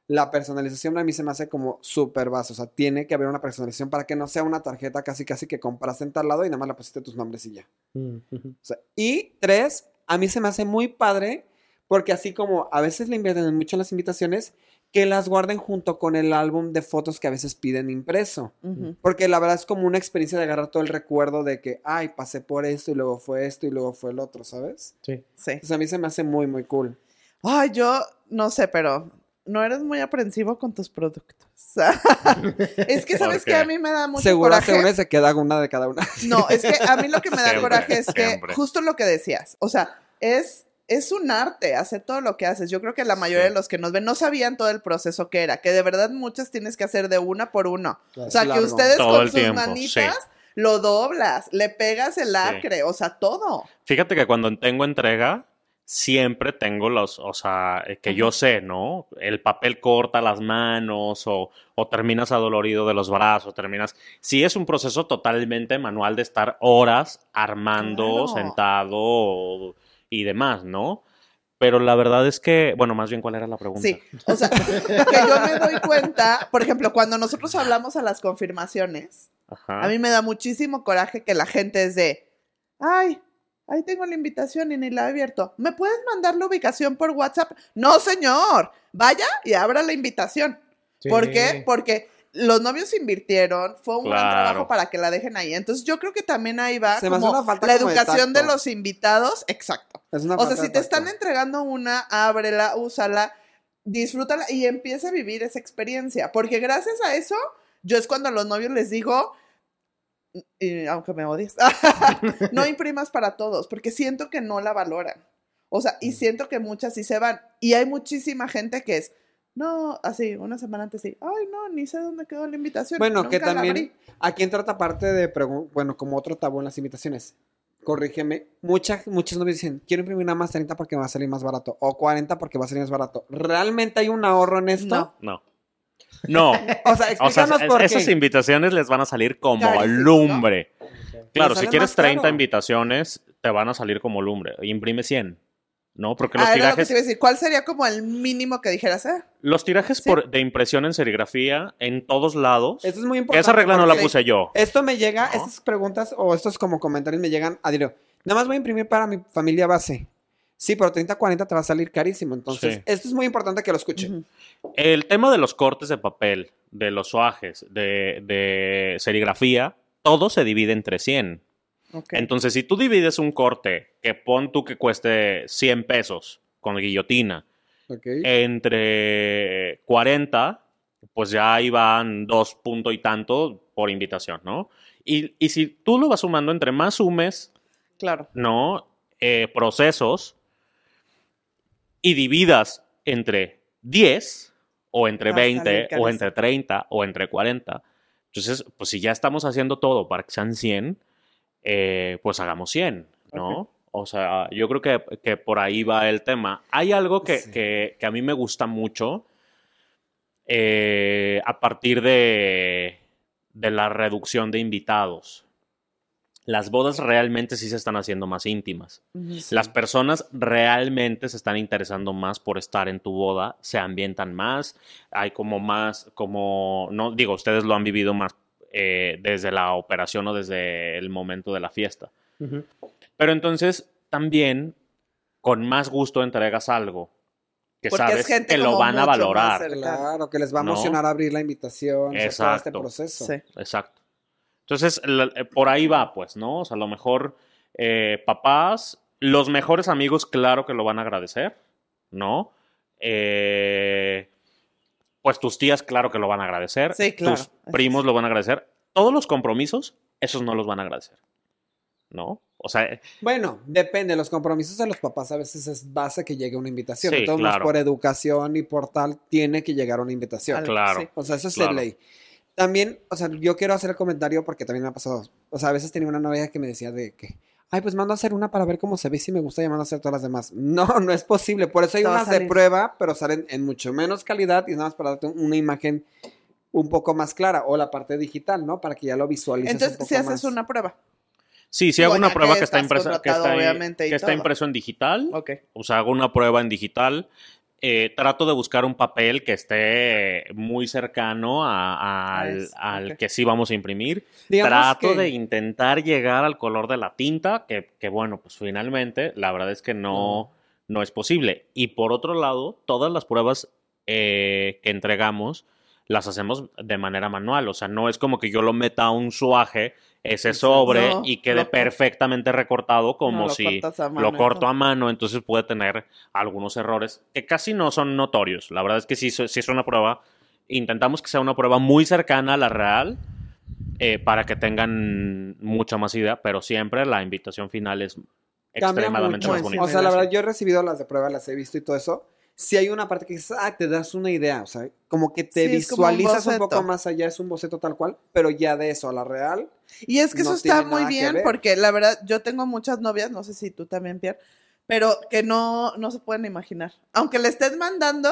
La personalización a mí se me hace como súper base, o sea, tiene que haber una personalización para que no sea una tarjeta casi casi que compraste en tal lado y nada más le pusiste tus nombres y ya. Mm, ujú. O sea, y tres, a mí se me hace muy padre porque así como a veces le invierten mucho en las invitaciones, que las guarden junto con el álbum de fotos que a veces piden impreso. Porque la verdad es como una experiencia de agarrar todo el recuerdo de que, ay, pasé por esto y luego fue esto y luego fue el otro, ¿sabes? Sí. Sí. Entonces a mí se me hace muy, muy cool. Ay, yo no sé, pero no eres muy aprensivo con tus productos. es que sabes ¿Por que qué? a mí me da mucho Seguro coraje. y se queda una de cada una. No, es que a mí lo que me da Siempre, coraje es que siempre. justo lo que decías, o sea, es es un arte hacer todo lo que haces. Yo creo que la mayoría Sí. de los que nos ven no sabían todo el proceso que era, que de verdad muchas tienes que hacer de una por uno. O sea, que ustedes Todo con sus tiempo, manitas sí. lo doblas, le pegas el Sí. lacre, o sea, todo. Fíjate que cuando tengo entrega, siempre tengo los, o sea, eh, que yo sé, ¿no? El papel corta las manos o, o terminas adolorido de los brazos, terminas... Sí es un proceso totalmente manual de estar horas armando, Claro. sentado y demás, ¿no? Pero la verdad es que, bueno, más bien, ¿cuál era la pregunta? Sí, o sea, que yo me doy cuenta, por ejemplo, cuando nosotros hablamos a las confirmaciones, Ajá. A mí me da muchísimo coraje que la gente es de, ay, ahí tengo la invitación y ni la he abierto. ¿Me puedes mandar la ubicación por WhatsApp? No, señor. Vaya y abra la invitación. Sí. ¿Por qué? Porque los novios invirtieron, fue un gran trabajo para que la dejen ahí. Entonces yo creo que también ahí va Se como la de educación de los invitados. Exacto. Es una O sea, si te están entregando una, ábrela, úsala, disfrútala y empieza a vivir esa experiencia. Porque gracias a eso, yo es cuando a los novios les digo, y aunque me odies, no imprimas para todos, porque siento que no la valoran. O sea, y siento que muchas sí se van. Y hay muchísima gente que es, no, así, una semana antes sí, ay, no, ni sé dónde quedó la invitación. Bueno, que nunca también abrí". aquí entra otra parte de, bueno, como otro tabú en las invitaciones. Corrígeme, muchas, muchos novios dicen, quiero imprimir nada más 30 porque me va a salir más barato, o 40 porque va a salir más barato. ¿Realmente hay un ahorro en esto? No. No. No. O sea, O sea, explícanos por qué. esas invitaciones les van a salir como lumbre. Claro, si quieres más caro. 30 invitaciones, te van a salir como lumbre. Imprime 100. ¿No? Porque los Ah, era lo que tirajes, te iba a decir. ¿Cuál sería como el mínimo que dijeras? eh? los tirajes Sí. por, de impresión en serigrafía en todos lados. Esto es muy importante. esa regla no la puse yo. Esto me llega, ¿No? estas preguntas o estos como comentarios me llegan a diario. Nada más voy a imprimir para mi familia base. Sí, pero 30, 40 te va a salir carísimo. Entonces, Sí. esto es muy importante que lo escuchen. El tema de los cortes de papel, de los soajes, de, de serigrafía, todo se divide entre 100. Ok. Entonces, si tú divides un corte que pon tú que cueste 100 pesos con guillotina, entre 40, pues ya ahí van dos punto y tanto por invitación, ¿no? Y, y si tú lo vas sumando, entre más sumes, Claro. ¿no? Eh, procesos y dividas entre 10 o entre Va a salir 20 o entre 30 o entre 40. Entonces, pues si ya estamos haciendo todo para que sean 100, eh, pues hagamos 100, ¿no? O sea, yo creo que, que por ahí va el tema. Hay algo que, Sí. que- que a mí me gusta mucho eh, a partir de, de la reducción de invitados. Las bodas realmente sí se están haciendo más íntimas. Las personas realmente se están interesando más por estar en tu boda, se ambientan más, hay como más, como, no digo, ustedes lo han vivido más eh, desde la operación o desde el momento de la fiesta. Pero entonces también con más gusto entregas algo que Porque es sabes gente que lo van a valorar. Claro, que les va a No. emocionar abrir la invitación, hacer todo este Exacto. proceso. Sí. Exacto. Entonces, la- eh, por ahí va, pues, ¿no? O sea, a lo mejor eh, papás, los mejores amigos, claro que lo van a agradecer, ¿no? Eh, pues tus tías, claro que lo van a agradecer. Sí, claro. Tus primos lo van a agradecer. Todos los compromisos, esos no los van a agradecer, ¿no? O sea, eh, Bueno, depende. Los compromisos de los papás a veces es base que llegue una invitación. Sí, claro. por educación y por tal, tiene que llegar una invitación. Claro. sí. O sea, eso es Claro. de ley. También, o sea, yo quiero hacer el comentario porque también me ha pasado. O sea, a veces tenía una novia que me decía de que, ay, pues mando a hacer una para ver cómo se ve si me gusta y mando a hacer todas las demás. No, no es posible. Por eso hay a unas de prueba, pero salen en mucho menos calidad y nada más para darte una imagen un poco más clara. O la parte digital, ¿no? Para que ya lo visualices un Entonces, poco si haces más. una prueba. sí, sí hago Bueno, una prueba que que está impresa, que está, que está todo. impreso en digital. Ok. O sea, hago una prueba en digital. Eh, trato de buscar un papel que esté muy cercano a- al, que sí vamos a imprimir. Digamos Trato que- de intentar llegar al color de la tinta, que, que bueno, pues finalmente la verdad es que no, no es posible. Y por otro lado, todas las pruebas eh, que entregamos las hacemos de manera manual. O sea, no es como que yo lo meta a un suaje, ese sobre, No, y quede perfectamente recortado como No, lo si mano lo corto a mano, entonces puede tener algunos errores que casi no son notorios. La verdad es que si, si es una prueba, intentamos que sea una prueba muy cercana a la real eh, para que tengan mucha más idea, pero siempre la invitación final es extremadamente mucho. más bonita. O sea, la verdad, yo he recibido las de prueba, las he visto y todo eso. Si hay una parte que dices, ah, te das una idea, o sea, como que te Sí, es como un visualizas un, poco más allá, es un boceto tal cual, pero ya de eso a la real, Y es que No eso está muy bien porque la verdad yo tengo muchas novias, no sé si tú también, Pierre, pero que no, no se pueden imaginar. Aunque le estés mandando,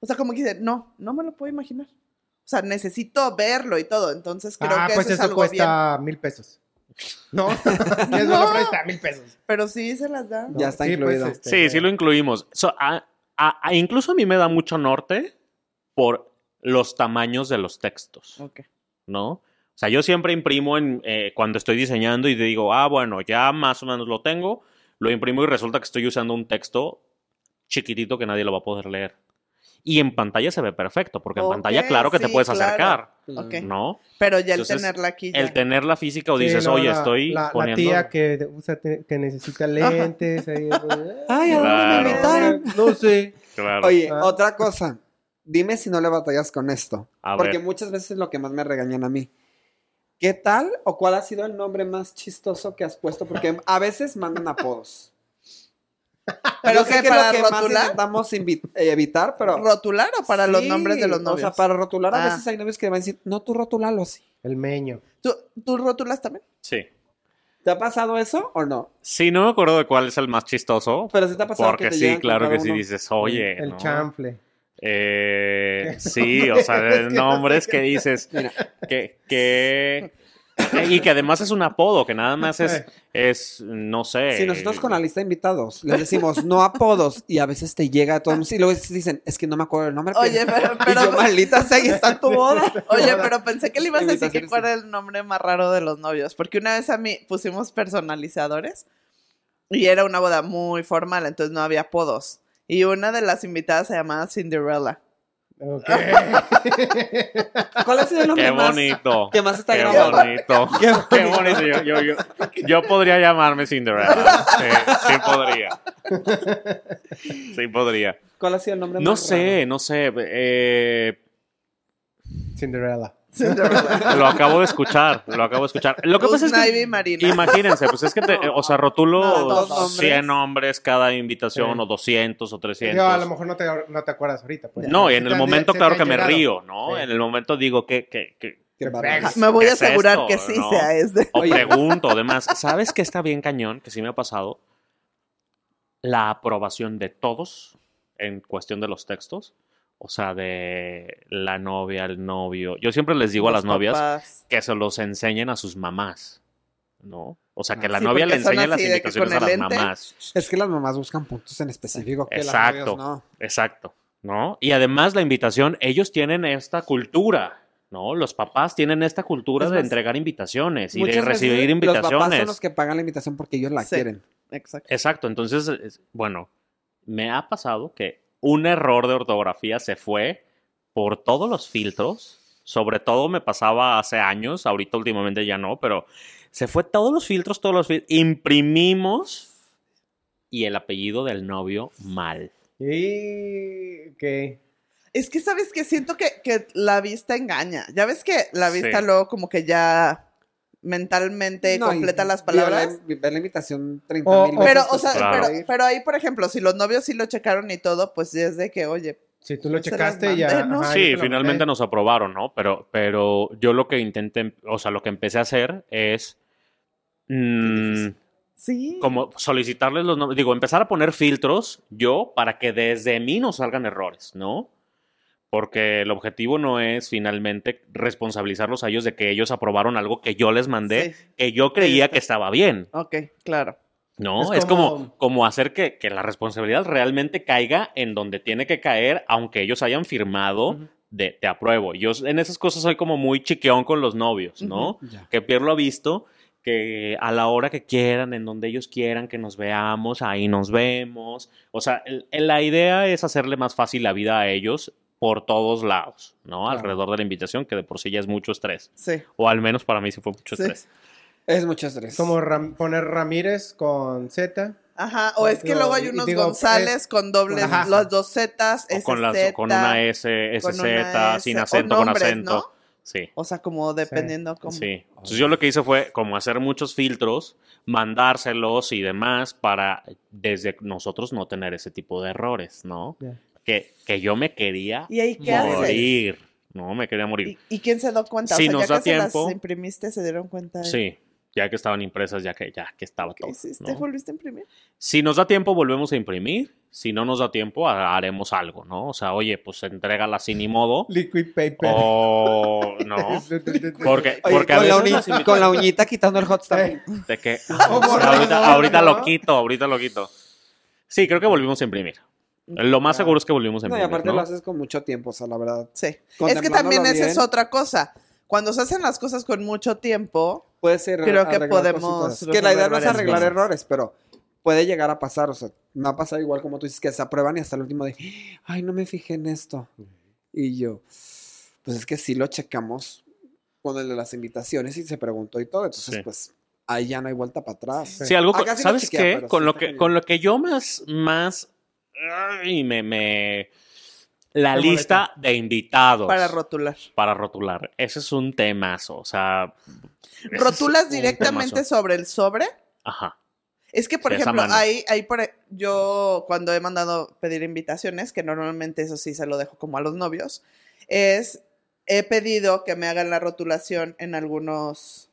o sea, como que dicen, no, no me lo puedo imaginar. O sea, necesito verlo y todo. Entonces creo ah, que pues eso es eso algo bien. cuesta mil pesos. ¿No? ¿Quieres me lo No. presta? Mil pesos. Pero sí se las da. Ya está Sí, pues, incluido. este, Sí, sí lo incluimos. So, a- a- a- incluso a mí me da mucho norte por los tamaños de los textos. ¿no? O sea, yo siempre imprimo en, eh, cuando estoy diseñando y digo, ah, bueno, ya más o menos lo tengo, lo imprimo y resulta que estoy usando un texto chiquitito que nadie lo va a poder leer. Y en pantalla se ve perfecto, porque en pantalla claro que te sí, puedes claro. acercar. ¿no? Pero ya el Entonces, tenerla aquí ya. El tener la física o sí, dices, no, oye, la- estoy la, la poniendo... tía que de- usa te- que necesita lentes. ahí, pues, Ay, ¿a dónde Claro. me invitaron? No sé. Claro. Oye, Ah. otra cosa, dime si no le batallas con esto, A porque ver. muchas veces es lo que más me regañan a mí. ¿Qué tal o cuál ha sido el nombre más chistoso que has puesto? Porque a veces mandan apodos. ¿Pero Yo sé qué, que es para lo que más rotular? intentamos invi- eh, evitar, pero... ¿Rotular o para los nombres de los O novios? sea, para rotular a Ah. veces hay novios que van a decir, no, tú rotulalo así. El meño. ¿Tú, ¿Tú rotulas también? Sí. ¿Te ha pasado eso o no? Sí, no me acuerdo de cuál es el más chistoso, Pero sí te ha pasado porque que te sí, claro que sí dices, oye, El ¿no? chanfle. Eh, sí, o sea, Es que no nombres sé que dices Mira, que, que y que además es un apodo, que nada más es, es no sé. si nosotros con la lista de invitados les decimos no apodos y a veces te llega a todos y luego dicen, es que no me acuerdo el nombre. Oye, pero, pero, y yo, maldita sea, ahí está tu boda. oye, pero pensé que le ibas a decir que cuál era el nombre más raro de los novios, porque una vez a mí pusimos personalizadores y era una boda muy formal, entonces no había apodos. Y una de las invitadas se llamaba Cinderella. Ok. ¿Cuál ha sido el nombre Qué más bonito. que más está Qué grabado? bonito. Qué Qué bonito. Yo, yo, yo, yo podría llamarme Cinderella. Sí, sí podría. Sí podría. ¿Cuál ha sido el nombre No más sé, no sé. eh, Cinderella. Lo acabo de escuchar. Lo acabo de escuchar. Lo que pasa es que. Marina. Imagínense, pues es que, te, o sea, rotulo No, nombres. 100 nombres cada invitación, Sí. o 200 o 300. Yo a lo mejor no te, no te acuerdas ahorita. Pues. No, y en el momento, claro que me río, ¿no? Sí. En el momento digo que, que. Me voy ¿Qué a es asegurar esto? que sí ¿No? sea este. O pregunto, además, ¿sabes qué está bien cañón? Que sí me ha pasado. La aprobación de todos en cuestión de los textos. O sea, de la novia, el novio. Yo siempre les digo a las novias papás. que se los enseñen a sus mamás. ¿no? O sea, que Ah, la sí, novia le enseña las invitaciones con a las lente. mamás. Es que las mamás buscan puntos en específico que Exacto. las novias no. Exacto, ¿no? Y además la invitación, ellos tienen esta cultura, ¿no? Los papás tienen esta cultura Es de más, entregar invitaciones y de Muchas recibir veces Los papás son invitaciones. los que pagan la invitación porque ellos la Sí. quieren. Exacto. Exacto, entonces, es- bueno, me ha pasado que un error de ortografía se fue por todos los filtros. Sobre todo me pasaba hace años, ahorita últimamente ya no, pero se fue todos los filtros, todos los filtros. Imprimimos y el apellido del novio mal. Y... ¿Qué? Es que sabes que siento que, que la vista engaña. Ya ves que la Sí. vista luego como que ya mentalmente No, y completa las la- palabras. Ver la invitación 30 O- mil o- veces. Pero, o sea, Claro. pero, pero ahí, por ejemplo, si los novios sí lo checaron y todo, pues ya es de que, oye, Si tú lo checaste ya... mandé, ¿no? ajá, Sí, finalmente nos aprobaron, ¿no? Pero, pero yo lo que intenté, o sea, lo que empecé a hacer es mm, sí. como solicitarles los nombres, digo, empezar a poner filtros yo para que desde mí no salgan errores, ¿no? Porque el objetivo no es finalmente responsabilizarlos a ellos de que ellos aprobaron algo que yo les mandé, Sí. que yo creía que estaba bien, Ok, claro. ¿no? Es Es como, como- como, hacer que, que la responsabilidad realmente caiga en donde tiene que caer, aunque ellos hayan firmado de te apruebo. Yo en esas cosas soy como muy chiqueón con los novios, ¿no? Que Pierre lo ha visto, que a la hora que quieran, en donde ellos quieran que nos veamos, ahí nos vemos. O sea, el- el- la idea es hacerle más fácil la vida a ellos por todos lados, ¿no? Claro. Alrededor de la invitación, que de por sí ya es mucho estrés. Sí. O al menos para mí sí fue mucho Sí. estrés. Es mucho estrés. Como Ram- poner Ramírez con Z. Ajá, o es que luego hay unos digo, González es- con dobles, Ajá. las dos Zetas, O con, las, SZ, con una S, con SZ, una sin S, acento, con acento. ¿no? Sí. O sea, como dependiendo como... Sí. Entonces yo lo que hice fue como hacer muchos filtros, mandárselos y demás para desde nosotros no tener ese tipo de errores, ¿no? Ya. Que, que yo me quería ¿Y ahí qué haces? morir. No, me quería morir. ¿Y, y quién se dio cuenta? Si o sea, nos ya da que se tiempo- las imprimiste, se dieron cuenta. de- Sí, ya que estaban impresas, ya que, ya que estaba ¿Qué todo. hiciste? ¿no? ¿Volviste a imprimir? Si nos da tiempo, volvemos a imprimir. Si no nos da tiempo, ha- haremos algo, ¿no? O sea, oye, pues entrégala así ni modo. Liquid paper. O no. Porque, Oye, porque a con, la con uñita quitando el hot Eh, stamp. de que ahorita, ahorita lo quito, ahorita lo quito. Sí, creo que volvimos a imprimir. Lo más seguro es que volvimos a No, y aparte ¿no? lo haces con mucho tiempo, o sea, la verdad. Sí. Es que también esa es otra cosa. Cuando se hacen las cosas con mucho tiempo, Puede ser. Creo que podemos cositas. Que la idea no es arreglar errores, pero puede llegar a pasar. O sea, me ha pasado igual como tú dices, que se aprueban y hasta el último de, ay, no me fijé en esto. Y yo, pues es que sí lo checamos con el de las invitaciones y se preguntó y todo. Entonces, Sí. pues ahí ya no hay vuelta para atrás. Sí, algo. Acá sí lo ¿Sabes chequea, qué? Con sí lo que, con lo que yo más, más, ay, me, me, la lista de invitados para rotular. para rotular. Ese es un temazo, o sea. ¿Rotulas directamente sobre el sobre? Ajá. Es que, por De ejemplo, ahí, ahí por, e- yo cuando he mandado pedir invitaciones, que normalmente eso sí se lo dejo como a los novios, es, he pedido que me hagan la rotulación en algunos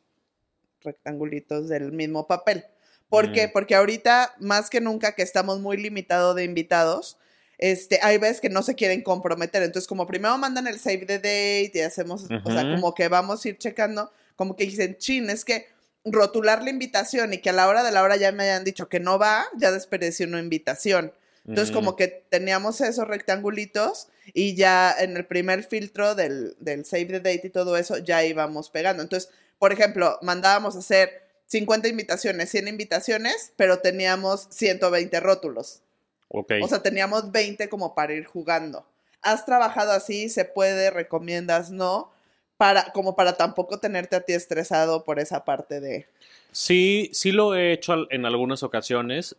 rectangulitos del mismo papel. ¿Por qué? Mm. Porque ahorita, más que nunca, que estamos muy limitados de invitados, este, hay veces que no se quieren comprometer. Entonces, como primero mandan el save the date y hacemos, o sea, como que vamos a ir checando, como que dicen, chin, es que rotular la invitación y que a la hora de la hora ya me hayan dicho que no va, ya desperdició una invitación. Entonces, Mm. como que teníamos esos rectangulitos y ya en el primer filtro del, del save the date y todo eso, ya íbamos pegando. Entonces, por ejemplo, mandábamos a hacer 50 invitaciones, 100 invitaciones, pero teníamos 120 rótulos. Ok. O sea, teníamos 20 como para ir jugando. ¿Has trabajado así? ¿Se puede? ¿Recomiendas? ¿No? Para, como para tampoco tenerte a ti estresado por esa parte de... Sí, sí lo he hecho en algunas ocasiones.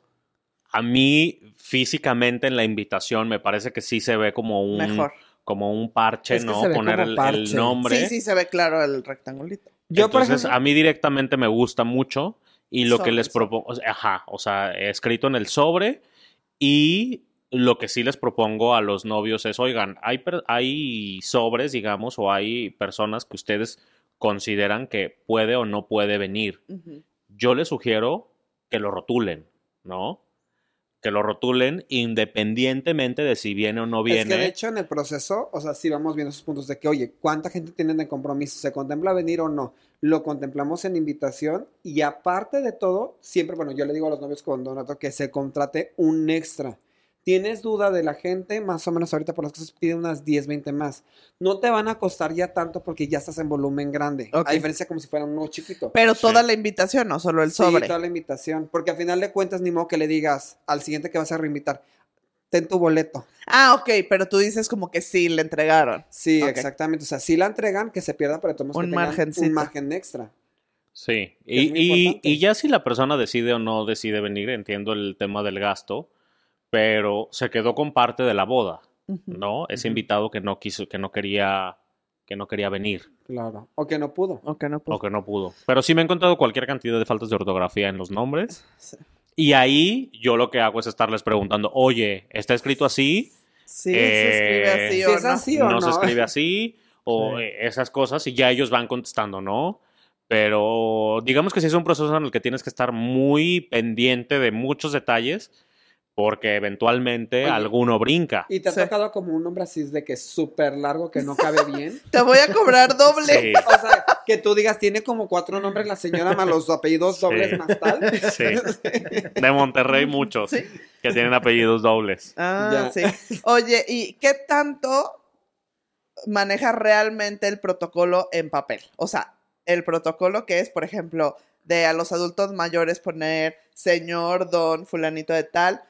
A mí, físicamente en la invitación, me parece que sí se ve como un, Mejor. como un parche, Es que ¿no? Poner el, el nombre. Sí, sí, se ve claro el rectangulito. Yo, por Entonces, ejemplo, a mí directamente me gusta mucho y lo Sobre que les propongo, ajá, o sea, escrito en el sobre y lo que sí les propongo a los novios es, oigan, hay, hay sobres, digamos, o hay personas que ustedes consideran que puede o no puede venir. Yo les sugiero que lo rotulen, ¿no? Que lo rotulen independientemente de si viene o no Es que de viene. hecho en el proceso, o sea, sí vamos viendo esos puntos de que, oye, ¿cuánta gente tienen de compromiso? ¿Se contempla venir o no? Lo contemplamos en invitación y aparte de todo, siempre, bueno, yo le digo a los novios con Donato que se contrate un extra. ¿Tienes duda de la gente? Más o menos ahorita por las cosas pide unas 10, 20 más. No te van a costar ya tanto porque ya estás en volumen grande. A diferencia como si fuera uno chiquito. Pero Sí. toda la invitación, no solo el Sí, sobre. toda la invitación. Porque al final de cuentas, ni modo que le digas al siguiente que vas a reinvitar, ten tu boleto. Ah, ok, pero tú dices como que sí, le entregaron. Sí, exactamente. O sea, si la entregan, que se pierda, pero tomamos Un que un margen extra. Sí, y ya si la persona decide o no decide venir, entiendo el tema del gasto, pero se quedó con parte de la boda. ¿no? Ese invitado que no quiso, que no quería, que no quería venir Claro. O que no pudo. Ok, no puedo. o que no pudo. Pero sí me he encontrado cualquier cantidad de faltas de ortografía en los nombres. Sí. Y ahí yo lo que hago es estarles preguntando, oye, ¿está escrito así? Sí, se escribe Eh, así o es no. así o no, no. se escribe así, o Sí. eh, esas cosas, y ya ellos van contestando, ¿no? Pero digamos que sí es un proceso en el que tienes que estar muy pendiente de muchos detalles, porque eventualmente Oye, alguno brinca. Y te ha Sí. tocado como un nombre así de que es súper largo, que no cabe bien. Te voy a cobrar doble. Sí, O sea, que tú digas, tiene como cuatro nombres la señora más los apellidos Sí. dobles más tal. sí. De Monterrey muchos Sí. que tienen apellidos dobles. Ah, Ya. sí. Oye, ¿y qué tanto maneja realmente el protocolo en papel? O sea, el protocolo que es, por ejemplo, de a los adultos mayores poner señor, don, fulanito de tal.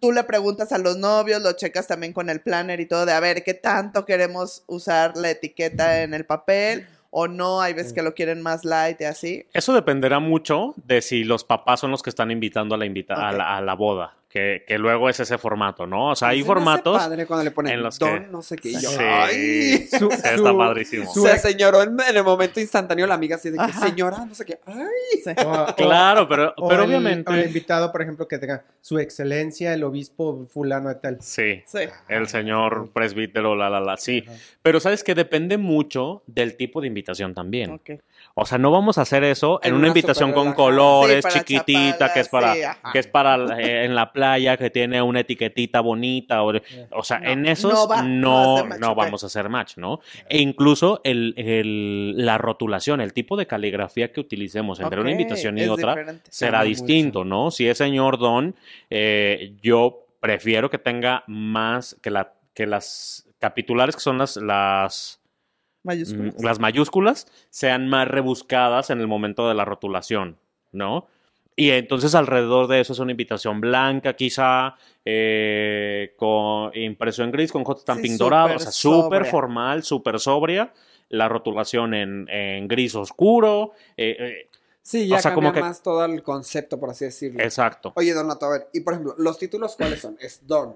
Tú le preguntas a los novios, lo checas también con el planner y todo, de a ver qué tanto queremos usar la etiqueta en el papel o no. Hay veces que lo quieren más light y así. Eso dependerá mucho de si los papás son los que están invitando a la, invita a Ok. la, a la boda, que, que luego es ese formato, ¿no? O sea, hay Se formatos... padre cuando le ponen en los don, que- no sé qué. Y yo, Sí. ¡ay! Su- está su- padrísimo. su Se señoró en, en el momento instantáneo la amiga así de que, Ajá. señora, no sé qué. ¡Ay! Sí. o- o- Claro, pero, o pero el- obviamente... o el invitado, por ejemplo, que tenga su excelencia, el obispo fulano de tal. Sí, Sí. el señor presbítero, la, la, la, sí. Ajá. Pero sabes que depende mucho del tipo de invitación también. Ok. O sea, no vamos a hacer eso en, En una una invitación con colores, Sí, chiquitita, que es para, sí, que es para eh, en la playa, que tiene una etiquetita bonita. O, o sea, No, en esos no va- no vamos a hacer match, ¿no? E incluso el, el- la rotulación, el tipo de caligrafía que utilicemos entre una invitación y otra diferente. será distinto, ¿no? Si es señor Don, eh, yo prefiero que tenga más que, la, que las capitulares, que son las, las, Mayúsculas. mm, las mayúsculas, sean más rebuscadas en el momento de la rotulación, ¿no? Y entonces alrededor de eso es una invitación blanca, quizá, eh, con impreso en gris, con hot stamping Sí, dorado, o sea, súper formal, súper sobria. La rotulación en, en gris oscuro. eh, eh, Sí, ya O sea, cambia como que- más todo el concepto, por así decirlo. exacto. Oye, Donato, a ver, y por ejemplo, los títulos, ¿cuáles son? Es Don.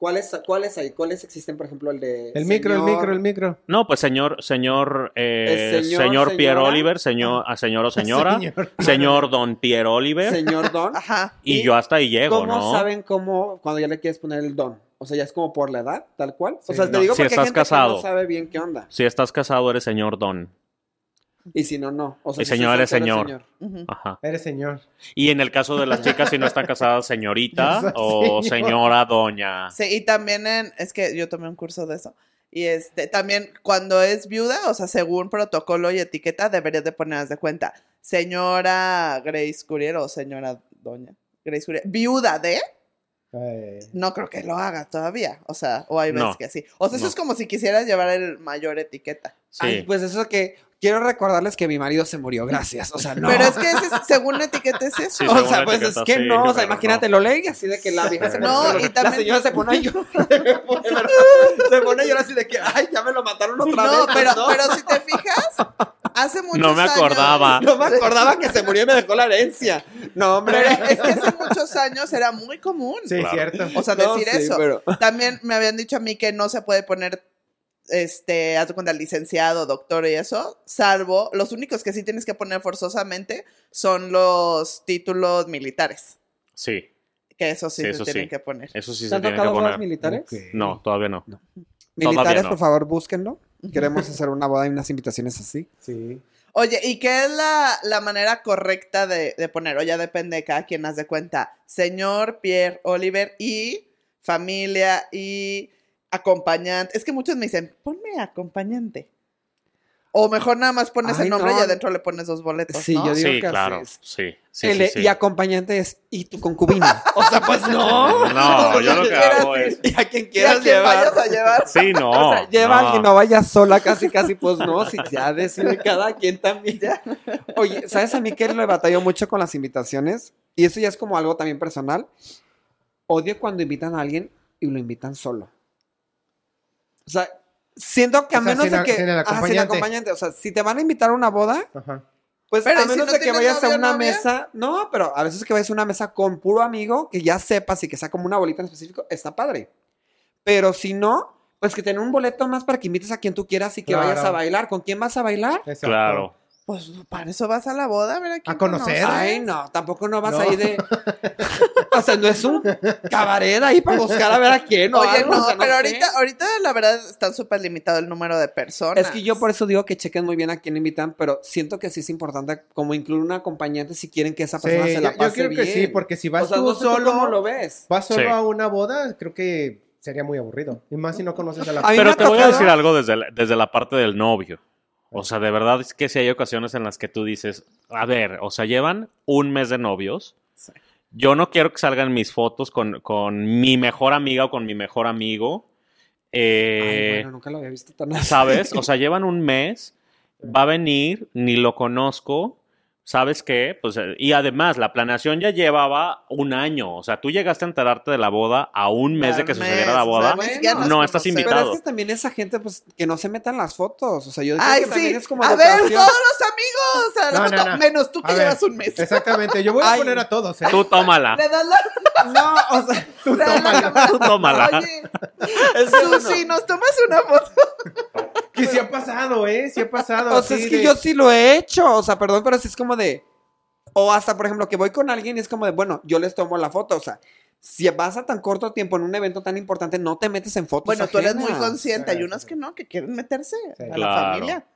¿Cuáles, ¿Cuáles hay? ¿Cuáles existen, por ejemplo, el de. El micro, el micro, el micro. No, pues señor, señor, eh, señor, señor, Pierre. Oliver, señor, a señor o señora, Señor. señor Don Pierre Oliver, Señor Don. Ajá. y, ¿Y yo hasta ahí llego, ¿Cómo ¿no? saben cómo, cuando ya le quieres poner el Don? O sea, ya es como por la edad, tal cual. O Sí. sea, te No, digo si porque hay estás gente que casado. no sabe bien qué onda. Si estás casado, eres señor Don. Y si no, no. O sea, Y si señor es señor. Ujú. Ajá. Eres señor. Y en el caso de las chicas, si no están casadas, señorita o señor. señora doña. Sí, y también en, es que yo tomé un curso de eso. Y este, también cuando es viuda, o sea, según protocolo y etiqueta, deberías de ponerlas de cuenta. Señora Grace Courier o señora Doña Grace Courier. Viuda de, Eh, no creo que lo haga todavía. O sea, o hay veces No, que sí. O sea, eso no. es como si quisieras llevar el mayor etiqueta. Sí. Ay, pues eso que quiero recordarles que mi marido se murió, gracias. O sea, no. Pero es que ese según la etiqueta es eso. Sí, o sea, la pues etiqueta, es que sí, no, o sea, imagínate, no. lo leí así de que la vieja se No, y la también- señora se pone a llorar. se pone a llorar así de que, ay, ya me lo mataron otra No, vez. pero, no. pero si te fijas, hace muchos No me años- acordaba. No me acordaba que se murió y me dejó la herencia. No, hombre. Pero es que hace muchos años era muy común. sí, Claro. cierto. O sea, No, decir sí, eso. pero- También me habían dicho a mí que no se puede poner, este, haz de cuenta, licenciado, doctor y eso, salvo, los únicos que sí tienes que poner forzosamente son los títulos militares, Sí, que eso sí, Sí, se eso tienen sí. que poner. eso sí ¿Te se han tocado bodas poner. militares? No, todavía no. Militares, no. por favor, búsquenlo. Queremos hacer una boda y unas invitaciones así. Sí. Oye, ¿y qué es la, la manera correcta de, de poner? O ya depende de cada quien haz de cuenta. Señor Pierre Oliver y familia y acompañante. Es que muchos me dicen, ponme acompañante. O mejor nada más pones Ay, el nombre no. y adentro le pones dos boletos. Sí, ¿no? yo digo Sí, que claro. así es. Sí, sí, El- sí, sí. Y acompañante es, ¿y tu concubina? O sea, pues no. No, yo lo que hago es... Y a quien Y a quieras quien llevar. vayas a llevar. Sí, no. O sea, lleva a no. alguien, no vayas sola, casi, casi, pues no, si ya decide cada quien también. Oye, ¿sabes a mí que le batallo mucho con las invitaciones? Y eso ya es como algo también personal. Odio cuando invitan a alguien y lo invitan solo. O sea, siento que a O sea, menos sin de que... sin el Ajá, sin acompañante. O sea, si te van a invitar a una boda, Ajá. pues Pero, a ¿y si menos no de que vayas a una novia? mesa... No, pero a veces que vayas a una mesa con puro amigo, que ya sepas y que sea como una bolita en específico, está padre. Pero si no, pues que tener un boleto más para que invites a quien tú quieras y que Claro. vayas a bailar. ¿Con quién vas a bailar? Exacto. Claro. Pues para eso vas a la boda, a ver a quién A conocer. conoces. Ay, no, tampoco no vas No. ahí de... o sea, no es un cabaret ahí para buscar a ver a quién Oye, algo, no, o sea, pero ahorita, ahorita la verdad está súper limitado el número de personas. Es que yo por eso digo que chequen muy bien a quién invitan, pero siento que sí es importante como incluir un acompañante si quieren que esa Sí, persona se yo, la yo pase creo que bien. sí, porque si vas o sea, tú no sé solo, cómo lo ves. vas solo Sí. a una boda, creo que sería muy aburrido. Y más si no conoces a la A mí me Pero te voy a decir algo desde la, desde la parte del novio. O sea, de verdad es que si hay ocasiones en las que tú dices, a ver, o sea, llevan un mes de novios. Sí. Yo no quiero que salgan mis fotos con, con mi mejor amiga o con mi mejor amigo. Ay, Eh, bueno, nunca lo había visto tan así. ¿Sabes? O sea, llevan un mes, va a venir, ni lo conozco. ¿Sabes qué? Pues, eh, y además, la planeación ya llevaba un año. O sea, tú llegaste a enterarte de la boda a un mes de que sucediera la o sea, boda. No estás invitado. Pero es que también esa gente, pues, que no se metan las fotos. O sea, yo creo Ay, que también sí. es como a ver, todos los amigos. a la No, no, foto, no. Menos tú que A ver, llevas un mes. Exactamente, yo voy a Ay. poner a todos, ¿eh? Tú tómala. Le das la, No, o sea, le das la cámara. Tú tómala. Oye. Susi, nos tomas una foto. Que sí ha pasado, ¿eh? Sí ha pasado. O sea, es que de- yo sí lo he hecho. O sea, perdón, pero sí es como de. O hasta, por ejemplo, que voy con alguien y es como de, bueno, yo les tomo la foto. O sea, si vas a tan corto tiempo en un evento tan importante, no te metes en fotos. Bueno, tú eres muy consciente. Sí, Hay unos que no, que quieren meterse Sí. a la familia.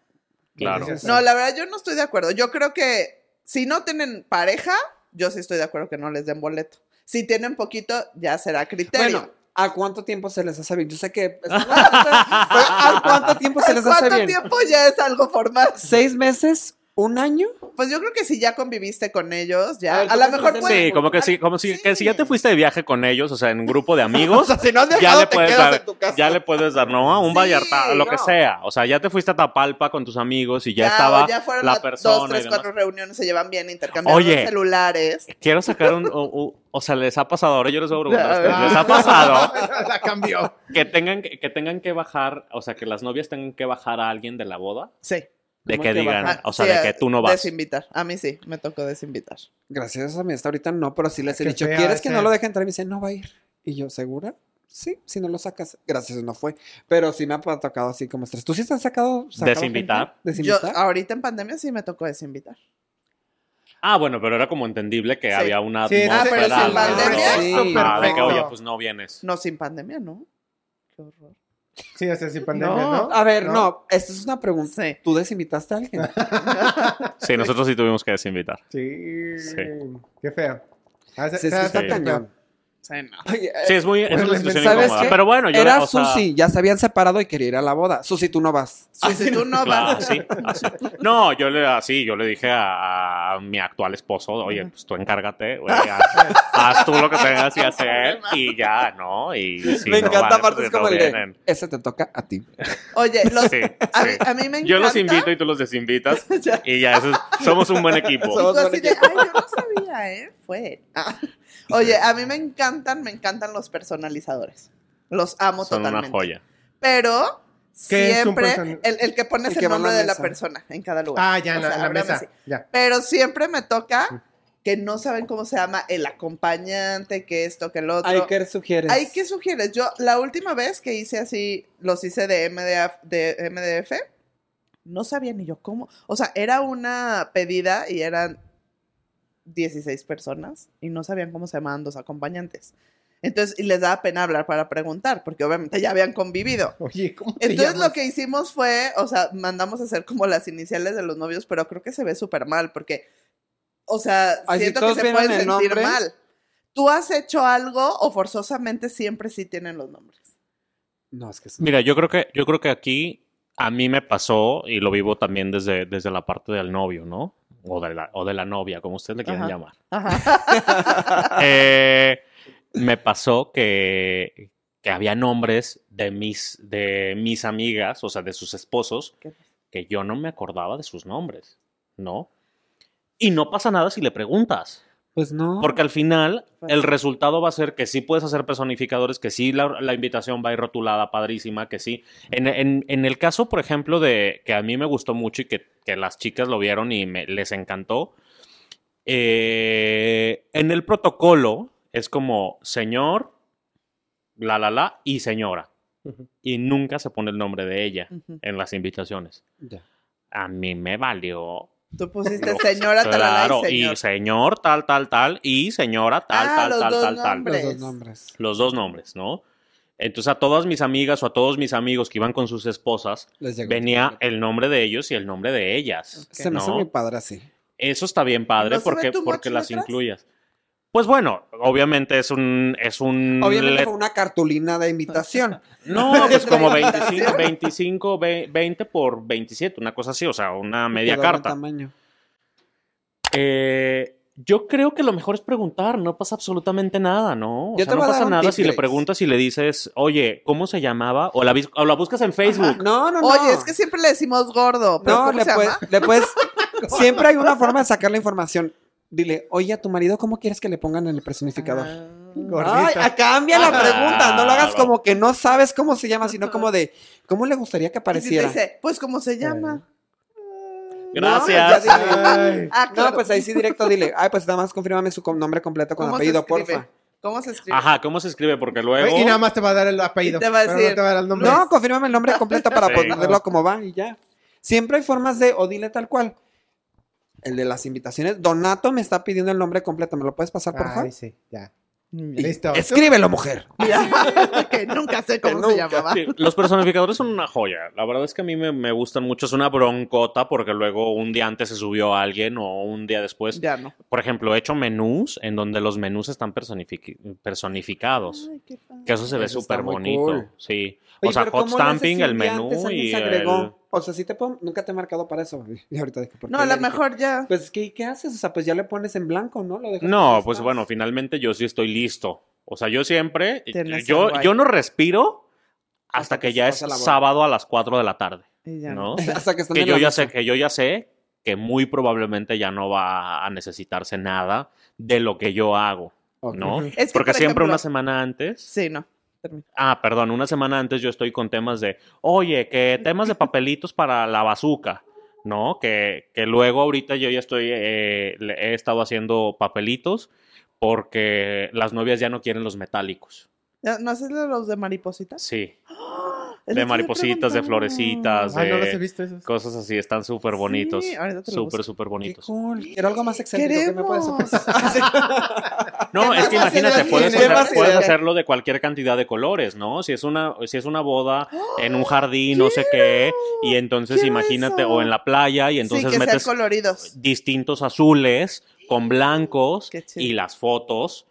Claro. No, la verdad, yo no estoy de acuerdo. Yo creo que si no tienen pareja, yo sí estoy de acuerdo que no les den boleto. Si tienen poquito, ya será criterio. Bueno, ¿a cuánto tiempo se les hace bien? Yo sé que. ¿A cuánto tiempo se les hace ¿Cuánto bien? tiempo ya es algo formal? ¿Seis meses? ¿Un año? Pues yo creo que si ya conviviste con ellos, ya. A ¿tú lo mejor se puede. Sí, como que sí, como si, que si ya te fuiste de viaje con ellos, o sea, en un grupo de O amigos, sea, si no has ya le te puedes quedas dar, en tu casa. ya le puedes dar, no, a un Sí, Vallarta, lo que sea. O sea, ya te fuiste a Tapalpa con tus amigos y ya, Ya, estaba o ya fueron la persona. dos, tres, cuatro reuniones, se llevan bien, intercambiando Oye. celulares. Quiero sacar un, o, o- o sea, les ha pasado, ahora yo les voy a preguntar a A ustedes, ver. les ha pasado la cambió. que tengan que, que tengan que bajar, o sea, que las novias tengan que bajar a alguien de la boda, Sí. de ¿Cómo que que digan, bajar? o sea, Sí, de que tú no vas. Desinvitar. A mí sí, me tocó desinvitar. Gracias a mí, hasta ahorita no, pero sí les he dicho, ¿quieres que no lo deje entrar? Y me dice, no va a ir. Y yo, ¿segura? Sí, si no lo sacas. Gracias, no fue. Pero sí me ha tocado así como estrés. ¿Tú sí te has sacado? sacado Desinvitar. gente? Yo, ¿Desinvitar? ahorita en pandemia sí me tocó desinvitar. Ah, bueno, pero era como entendible que Sí. había una Sí, Ah, pero sin pandemia, Sí. Ajá, de que, oye, pues no vienes. No sin pandemia, ¿no? Qué horror. Sí, o sea, sin pandemia, No. ¿no? A ver, no, esta es una pregunta. Sí. ¿Tú desinvitaste a alguien? Sí, nosotros sí tuvimos que desinvitar. Sí. Sí. Qué feo. Ah, se- se- que está sí. cañón. Sí, no. Eh, Sí, es muy, es Pues, una situación ¿sabes incómoda. qué? Pero bueno, yo Era o sea, Susi, ya se habían separado y quería ir a la boda. Susi, tú no vas. Sí, si tú no Claro, vas. así, así. No, yo le así, yo le dije a, a mi actual esposo, oye, pues tú encárgate, güey, haz, haz tú lo que tengas que hacer y ya, ¿no? Y si me no encanta, van, aparte pues es como el de, vienen. ese te toca a ti. Oye, los, Sí, a, mí, sí. a mí me encanta. Yo los invito y tú los desinvitas Ya. y ya, eso es- somos un buen Y equipo. tú Somos así buen de, equipo. ay, yo no sabía, ¿eh? Fue. Ah. Oye, a mí me encantan, me encantan los personalizadores. Los amo Son totalmente. una joya. Pero ¿Qué es un siempre el, el que pones El que nombre la de la persona en cada lugar. Ah, ya, en O la, sea, mesa. Ya. Pero siempre me toca que no saben cómo se llama el acompañante, que esto, que el otro. Ay, ¿qué sugieres? Ay, ¿qué sugieres? Yo, la última vez que hice así, los hice de MDF, de MDF, no sabía ni yo cómo. O sea, era una pedida y eran 16 personas y no sabían cómo se llamaban dos acompañantes. Entonces, y les daba pena hablar para preguntar, porque obviamente ya habían convivido. Oye, ¿cómo te Entonces llamas? lo que hicimos fue, o sea, mandamos a hacer como las iniciales de los novios, pero creo que se ve súper mal, porque, o sea, Ay, si siento que se pueden sentir nombre. mal. ¿Tú has hecho algo o forzosamente siempre sí tienen los nombres? No, es que es- Mira, yo creo que, yo creo que aquí a mí me pasó, y lo vivo también desde, desde la parte del novio, ¿no? O de la, o de la novia, como ustedes le quieran Ajá. llamar. Ajá. Eh, me pasó que, que había nombres de mis, de mis amigas, o sea, de sus esposos, que yo no me acordaba de sus nombres, ¿no? Y no pasa nada si le preguntas. Pues no. Porque al final Pues el resultado va a ser que sí puedes hacer personificadores, que sí la, la invitación va a ir rotulada, padrísima, que sí. En, en- en el caso, por ejemplo, de que a mí me gustó mucho y que, que las chicas lo vieron y me, les encantó, eh, en el protocolo es como señor, la, la, la y señora. Y nunca se pone el nombre de ella Ujú. en las invitaciones. A mí me valió. Tú pusiste señora, talala Claro, y señor. y señor tal, tal, tal, y señora tal, Ah, tal, los tal, dos tal, tal. nombres. Los dos nombres. Los dos nombres, ¿no? Entonces a todas mis amigas o a todos mis amigos que iban con sus esposas, venía el nombre de ellos y el nombre de ellas. Se me hace ¿no? muy padre así. Eso está bien padre ¿No porque, porque las incluyas. Pues bueno, obviamente es un... Es un Obviamente fue una cartulina de invitación. No, pues como de 25, invitación. 25, ve- 20 por 27, una cosa así, o sea, una media carta. tamaño. Eh, yo creo que lo mejor es preguntar, no pasa absolutamente nada, ¿no? O Yo sea, te no pasa nada si le preguntas y le dices, oye, ¿cómo se llamaba? O la, vis- o la buscas en Facebook. No, no, no. Oye, es que siempre le decimos gordo, pero No, ¿cómo le se puedes, llama? le puedes- Siempre hay una forma de sacar la información. Dile, oye, a tu marido, ¿cómo quieres que le pongan en el personificador? Ah. Ay, a- cambia la Ah, pregunta. No lo hagas como que no sabes cómo se llama, sino como de, ¿cómo le gustaría que Y si te apareciera? dice, pues ¿cómo se llama? Gracias. No. Ay. Ah, claro. No, pues ahí sí directo dile, ay, pues nada más confírmame su nombre completo con ¿Cómo se apellido, porfa. ¿Cómo se escribe? Aja, ¿cómo se escribe? Porque luego... Y nada más te va a dar el apellido. Te va a decir, no te va a dar el nombre. No, confírmame el nombre completo para Sí. ponerlo como va y ya. Siempre hay formas de, o dile tal cual. El de las invitaciones, Donato me está pidiendo el nombre completo, ¿me lo puedes pasar, por favor? Ay, sí, ya. Listo. Escríbelo, mujer. que nunca sé cómo se llamaba. Sí, los personificadores son una joya. La verdad es que a mí me, me gustan mucho. Es una broncota porque luego un día antes se subió alguien o un día después. Ya no. Por ejemplo, he hecho menús en donde los menús están personific- personificados. Ay, qué. Que eso se ve súper bonito. cool. Sí. Oye, o sea, hot ¿cómo le haces stamping, el menú y se el... O sea, sí te puedo, nunca te he marcado para eso. Y ahorita dije, ¿por No, qué a le lo dije? mejor ya. Pues, ¿qué, ¿qué haces? O sea, pues ya le pones en blanco, ¿no? Lo dejas No, pues estás. bueno, finalmente yo sí estoy listo. O sea, yo siempre, Tienes yo, el yo no respiro hasta, Hasta que, que ya se es pase la boda. sábado a las 4 de la tarde, Y ya ¿no? Hasta que están que en yo la ya mesa. sé, que yo ya sé que muy probablemente ya no va a necesitarse nada de lo que yo hago, Ok. ¿no? Ujú. Es que, Porque por siempre ejemplo- una semana antes, Sí, no. Termina. ah, perdón, una semana antes yo estoy con temas de, oye, que temas de papelitos para la bazuca, ¿no? Que, que luego ahorita yo ya estoy, eh, he estado haciendo papelitos porque las novias ya no quieren los metálicos. ¿Ya- ¿No haces los de maripositas? Sí, El de maripositas, de florecitas, Ah, no los de he visto esos. cosas así, están súper bonitos. Sí, Súper, súper Qué bonitos. cool. Quiero algo más excéntrico. ¿Qué me puedes Queremos. No, ¿Qué es que imagínate, puedes, puedes hacerlo de cualquier cantidad de colores, ¿no? Si es una, si es una boda en un jardín, no sé qué, y entonces imagínate, eso. o en la playa, y entonces sí, que metes coloridos. distintos azules con blancos y las fotos,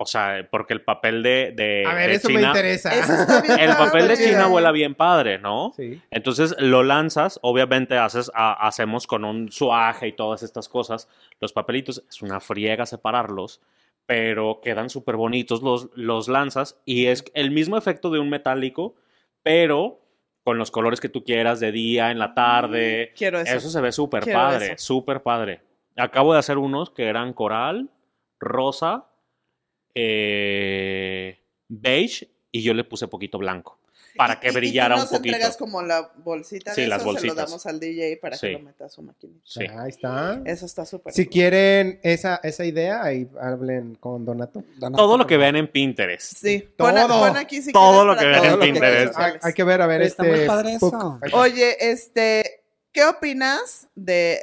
o sea, porque el papel de, de, A ver, de eso me China, interesa. Está bien el papel de. China vuela bien padre, ¿no? Sí. Entonces lo lanzas, obviamente haces, ha- hacemos con un suaje y todas estas cosas, los papelitos, es una friega separarlos, pero quedan súper bonitos, los, los lanzas y es el mismo efecto de un metálico, pero con los colores que tú quieras de día, en la tarde, Quiero eso. eso, se ve súper padre, súper padre. Acabo de hacer unos que eran coral, rosa, eh, beige y yo le puse poquito blanco para que y- y tú brillara un poquito. entregas como la bolsita Sí, las eso, se bolsitas. lo damos al DJ para Sí. que lo meta a su maquinita. Sí. Ahí está. Eso está súper Si cool. quieren esa, esa idea, ahí hablen con Donato. Todo lo que vean en Pinterest. Sí, pon, Todo. pon aquí si Todo lo que vean en Pinterest. Hay, que ver, a ver, Está este. muy padre eso. Oye, este, ¿qué opinas de,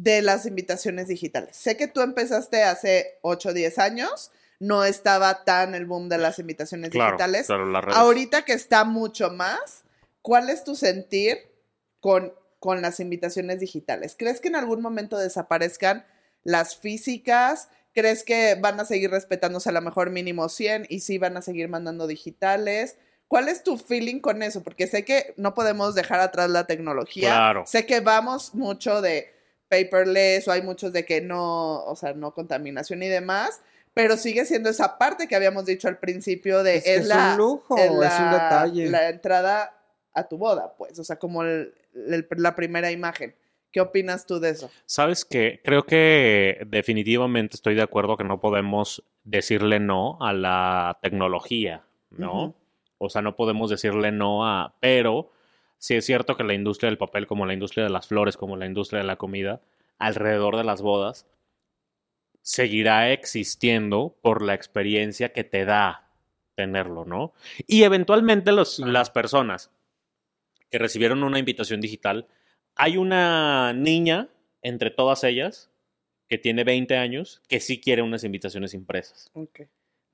de las invitaciones digitales? Sé que tú empezaste hace 8 o 10 años. no estaba tan el boom de las invitaciones Claro, digitales. claro, las redes. Ahorita que está mucho más, ¿cuál es tu sentir con, con las invitaciones digitales? ¿Crees que en algún momento desaparezcan las físicas? ¿Crees que van a seguir respetándose a lo mejor mínimo 100 y sí van a seguir mandando digitales? ¿Cuál es tu feeling con eso? Porque sé que no podemos dejar atrás la tecnología. Claro. Sé que vamos mucho de paperless o hay muchos de que no, o sea, no contaminación y demás, pero sigue siendo esa parte que habíamos dicho al principio de Es que es la, un lujo, es es un detalle. La entrada a tu boda, pues, o sea, como el- el- la primera imagen. ¿Qué opinas tú de eso? Sabes que creo que definitivamente estoy de acuerdo que no podemos decirle no a la tecnología, ¿no? O sea, no podemos decirle no a... Pero sí es cierto que la industria del papel, como la industria de las flores, como la industria de la comida, alrededor de las bodas, seguirá existiendo por la experiencia que te da tenerlo, ¿no? Y eventualmente los, las personas que recibieron una invitación digital, hay una niña entre todas ellas que tiene 20 años que sí quiere unas invitaciones impresas. Ok.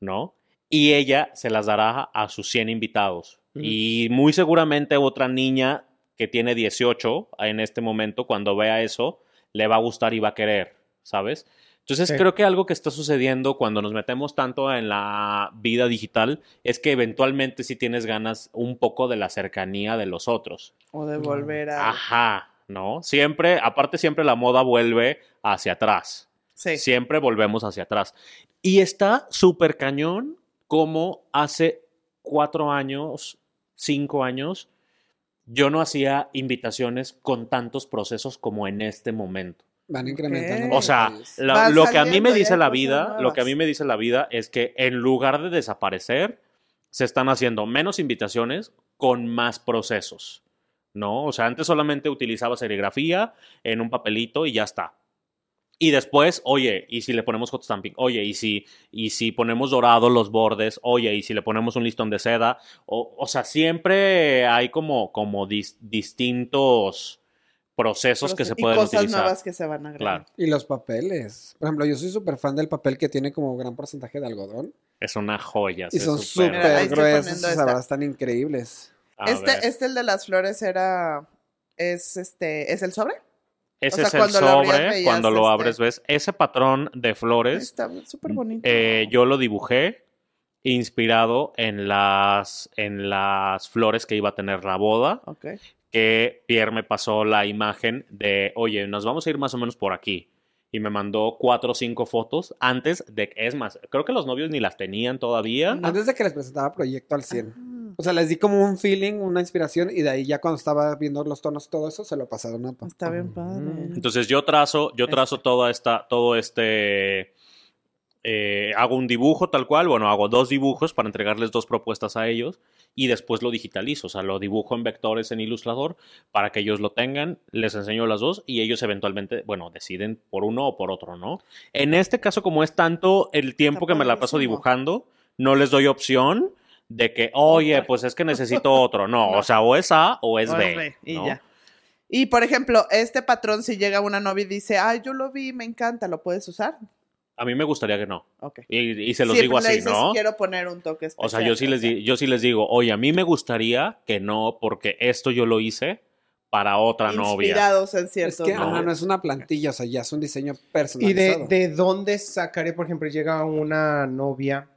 ¿no? Y ella se las dará a sus 100 invitados. Ujú. Y muy seguramente otra niña que tiene 18 en este momento, cuando vea eso, le va a gustar y va a querer, ¿sabes? Entonces Sí. creo que algo que está sucediendo cuando nos metemos tanto en la vida digital es que eventualmente sí tienes ganas un poco de la cercanía de los otros. O de volver a... Ajá, ¿no? Siempre, aparte siempre la moda vuelve hacia atrás. Sí. Siempre volvemos hacia atrás. Y está súper cañón como hace cuatro años, cinco años, yo no hacía invitaciones con tantos procesos como en este momento. Van incrementando. O los sea, la- lo que a mí me dice la vida, lo que a mí me dice la vida es que en lugar de desaparecer, se están haciendo menos invitaciones con más procesos. ¿No? O sea, antes solamente utilizaba serigrafía en un papelito y ya está. Y después, oye, y si le ponemos hot stamping, oye, y si, y si ponemos dorado los bordes, oye, y si le ponemos un listón de seda, o, o sea, siempre hay como, como dis- distintos procesos que se y pueden cosas utilizar. nuevas que se van a agregar. Claro. Y los papeles. Por ejemplo, yo soy súper fan del papel que tiene como gran porcentaje de algodón. Es una joya. Y es son súper- gruesos. O sea, están increíbles. A ver. Este, este, el de las flores, era. Es este. ¿Es el sobre? Ese o sea, es el cuando lo abrías sobre, cuando lo este- abres ves ese patrón de flores. Está súper bonito. eh, yo lo dibujé inspirado en las, en las flores que iba a tener la boda, Ok. que Pierre me pasó la imagen de, oye, nos vamos a ir más o menos por aquí. Y me mandó cuatro o cinco fotos antes de, es más, creo que los novios ni las tenían todavía. Antes de que les presentaba Proyecto al 100. O sea, les di como un feeling, una inspiración, y de ahí ya cuando estaba viendo los tonos y todo eso, se lo pasaron a Pa. está bien padre. Entonces yo trazo, yo trazo toda esta, todo este, eh, hago un dibujo tal cual, bueno, hago dos dibujos para entregarles dos propuestas a ellos y después lo digitalizo, o sea, lo dibujo en vectores en Illustrator para que ellos lo tengan, les enseño las dos y ellos eventualmente, bueno, deciden por uno o por otro, ¿no? En este caso, como es tanto el tiempo Está que me la paso dibujando, no les doy opción de que, oye, pues es que necesito otro, no, No. o sea, o es A o es O B. es B, y ¿no? ya. Y por ejemplo, este patrón, si llega una novia y dice, ay, yo lo vi, me encanta, ¿lo puedes usar? A mí me gustaría que no. Ok. Y, y se los Siempre digo le así, dices, ¿no? Quiero poner un toque especial. O sea, yo sí, les di- yo sí les digo, oye, a mí me gustaría que no, porque esto yo lo hice para otra novia. Inspirados en Es ciertos que no. no es una plantilla, o sea, ya es un diseño ¿Y personalizado. de, de dónde sacaré, por ejemplo, llega una novia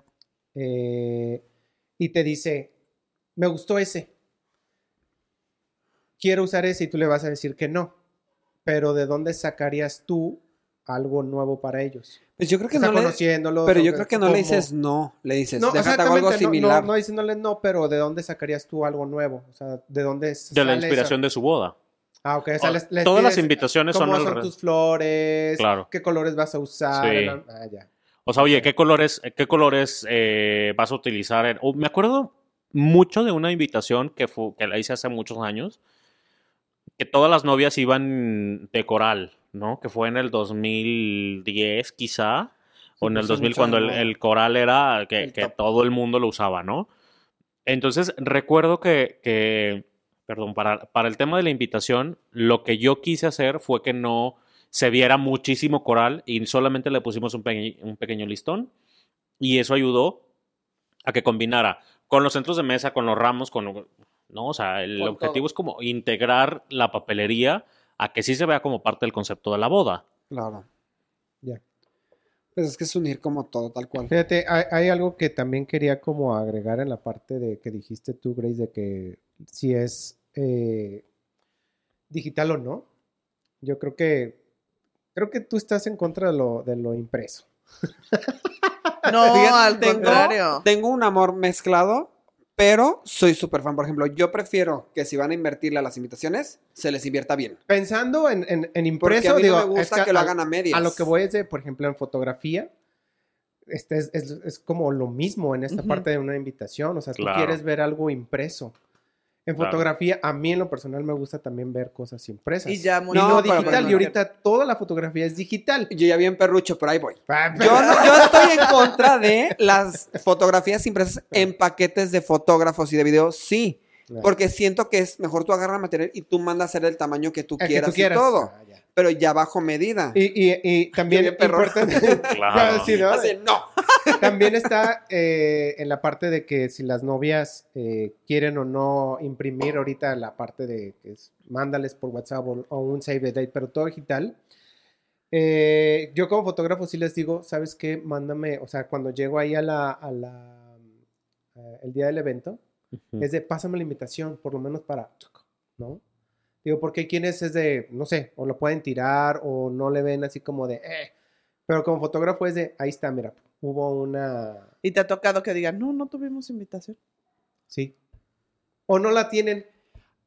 eh, y te dice, me gustó ese, quiero usar ese y tú le vas a decir que no, pero ¿de dónde sacarías tú algo nuevo para ellos? Pues yo creo que O sea, no le... Pero yo creo que no le ¿cómo? dices no, le dices, No, déjate hago algo exactamente, no- similar. No, no diciéndole no, pero ¿de dónde sacarías tú algo nuevo? O sea, ¿de dónde De la inspiración de su boda. Ah, ok. O sea, O- les- les todas las invitaciones son ¿Cómo son tus flores? Claro. ¿Qué colores vas a usar? Sí. Ah, ya. O sea, oye, ¿qué colores, qué colores eh, vas a utilizar? en- me acuerdo mucho de una invitación que, la hice hace muchos años, que todas las novias iban de coral, ¿no? Que fue en el 2010 quizá, o en el puso 2000 mucho cuando el, coral era que, El que top. todo el mundo lo usaba, ¿no? Entonces, recuerdo que, que perdón, para, para el tema de la invitación, lo que yo quise hacer fue que no se viera muchísimo coral y solamente le pusimos un, peque- un pequeño listón Y eso ayudó a que combinara con los centros de mesa, con los ramos, con... No, o sea, el Con objetivo todo. es como integrar la papelería a que sí se vea como parte del concepto de la boda. Claro. Ya. Pues es que es unir como todo, tal cual. Fíjate, hay, hay algo que también quería como agregar en la parte de que dijiste tú, Grace, de que si es eh, digital o no. Yo creo que creo que tú estás en contra de lo, de lo impreso. No, Fíjate, al tengo- contrario. Tengo un amor mezclado, pero soy súper fan. Por ejemplo, yo prefiero que si van a invertirle a las invitaciones, se les invierta bien. Pensando en, en, en impreso, a mí digo, no me es gusta que, lo a- hagan a medias. A lo que voy es de, por ejemplo, en fotografía, este es, es- es como lo mismo en esta parte de una invitación. O sea, tú quieres ver algo impreso. En Claro. fotografía, a mí en lo personal me gusta también ver cosas impresas. Y ya muy Y no, No, digital. y ahorita toda la fotografía es digital. Yo ya vi en perrucho, pero ahí voy. Ah, Yo, no- yo estoy en contra de las fotografías impresas en paquetes de fotógrafos y de videos, sí. Claro. Porque siento que es mejor tú agarras material y tú mandas hacer el tamaño que tú El que quieras, tú quieras. y todo. Ah, ya. Pero ya bajo medida. Y, y- y también importante- Claro. Sí, ¿no? Así, no. También está eh, en la parte de que si las novias eh, quieren o no imprimir ahorita la parte de que es mándales por WhatsApp o, o un save the date, pero todo digital. Eh, yo como fotógrafo sí les digo, ¿sabes qué? Mándame, o sea, cuando llego ahí a la, a la el día del evento, Es de pásame la invitación, por lo menos para, ¿no? Digo, porque hay quienes es de, no sé, o lo pueden tirar o no le ven así como de, eh. Pero como fotógrafo es de, ahí está, mira, hubo una, Y te ha tocado que digan, no, no tuvimos invitación. sí. O no la tienen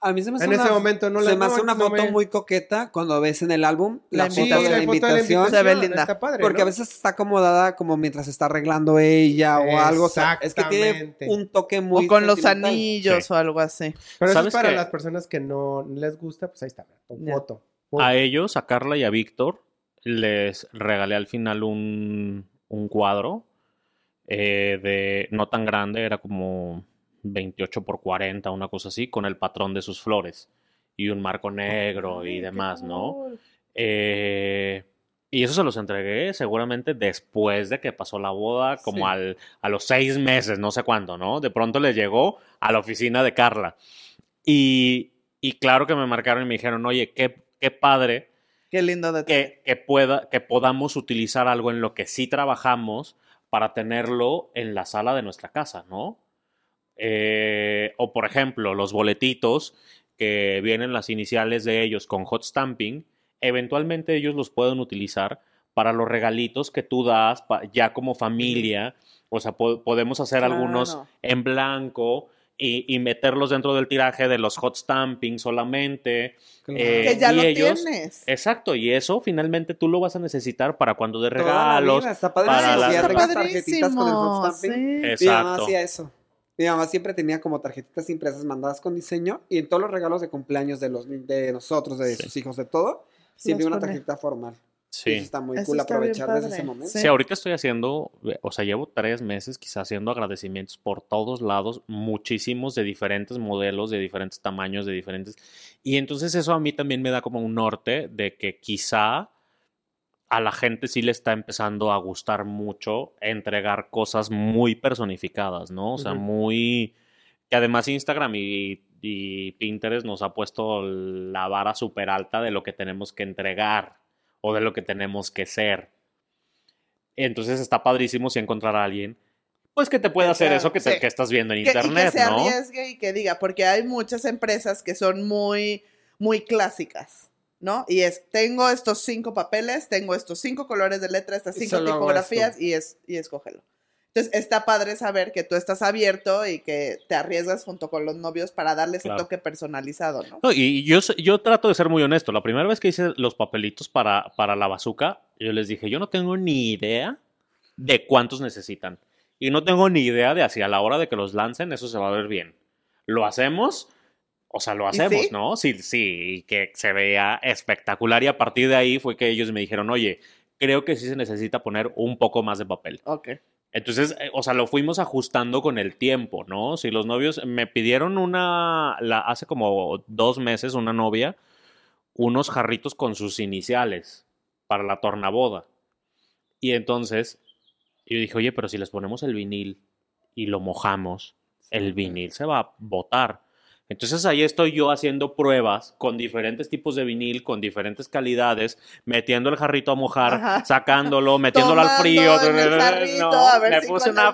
A mí se me hace en una, ese momento, no la se me no, hace una no foto me- muy coqueta cuando ves en el álbum la, La foto Sí, de la la foto de la invitación. Se ve linda. está padre, Porque ¿no? a veces está acomodada como mientras está arreglando ella o algo. O sea, es que tiene un toque muy o con los anillos Sí. o algo así. Pero eso es ¿Sabes para las personas que no les gusta, pues ahí está, foto. A ellos, a Carla y a Víctor, les regalé al final un, un cuadro eh, de no tan grande, era como 28 por 40, una cosa así, con el patrón de sus flores y un marco negro y demás, ¿no? Eh, y eso se los entregué seguramente después de que pasó la boda, como Sí. al, a los seis meses, no sé cuándo, ¿no? De pronto les llegó a la oficina de Carla. Y, y claro que me marcaron y me dijeron, oye, qué, qué padre Qué lindo detalle. que, que pueda, que podamos utilizar algo en lo que sí trabajamos para tenerlo en la sala de nuestra casa, ¿no? Eh, o por ejemplo, los boletitos que vienen las iniciales de ellos con hot stamping, eventualmente ellos los pueden utilizar para los regalitos que tú das pa- ya como familia. O sea, po- podemos hacer algunos en blanco y, y meterlos dentro del tiraje de los hot stamping solamente. Claro. Eh, Que ya y lo ellos- tienes. Exacto, y eso finalmente tú lo vas a necesitar para cuando de Toda la regalos. vida, Está para padrísimo. la- Si ya Está tengas tarjetitas con el hot stamping. sí. Exacto. hacía eso. Mi mamá siempre tenía como tarjetitas impresas mandadas con diseño y en todos los regalos de cumpleaños de los de nosotros, de Sí. sus hijos, de todo, siempre una tarjeta formal. Sí. Eso está muy Eso cool está aprovechar desde ese momento. Sí. Sí, ahorita estoy haciendo, o sea, llevo tres meses quizás haciendo agradecimientos por todos lados, muchísimos de diferentes modelos, de diferentes tamaños, de diferentes... Y entonces eso a mí también me da como un norte de que quizá a la gente sí le está empezando a gustar mucho entregar cosas muy personificadas, ¿no? O sea, muy... Que además Instagram y, y Pinterest nos ha puesto la vara súper alta de lo que tenemos que entregar o de lo que tenemos que ser. Entonces está padrísimo si encontrar a alguien, pues que te pueda hacer eso que, te- sí. que estás viendo en Que- internet, y que se ¿no? arriesgue y que diga, porque hay muchas empresas que son muy, muy clásicas, ¿no? Y es, tengo estos cinco papeles, tengo estos cinco colores de letra, estas cinco solo tipografías y, es, y escógelo. Entonces, está padre saber que tú estás abierto y que te arriesgas junto con los novios para darle ese Claro. toque personalizado, ¿no? No, y yo, yo trato de ser muy honesto. La primera vez que hice los papelitos para, para la bazooka, yo les dije, yo no tengo ni idea de cuántos necesitan. Y no tengo ni idea de si a la hora de que los lancen eso se va a ver bien. ¿Lo hacemos? O sea, lo ¿Y hacemos, sí? ¿no? Sí, sí, y que se vea espectacular. Y a partir de ahí fue que ellos me dijeron, oye, creo que sí se necesita poner un poco más de papel. Ok. Entonces, eh, o sea, lo fuimos ajustando con el tiempo, ¿no? Si los novios me pidieron una, la, hace como dos meses, una novia, unos jarritos con sus iniciales para la tornaboda. Y entonces, yo dije, oye, pero si les ponemos el vinil y lo mojamos, el vinil se va a botar. Entonces ahí estoy yo haciendo pruebas con diferentes tipos de vinil, con diferentes calidades, metiendo el jarrito a mojar, Ajá. sacándolo, metiéndolo al frío. en el jarrito, a ver le si puse una,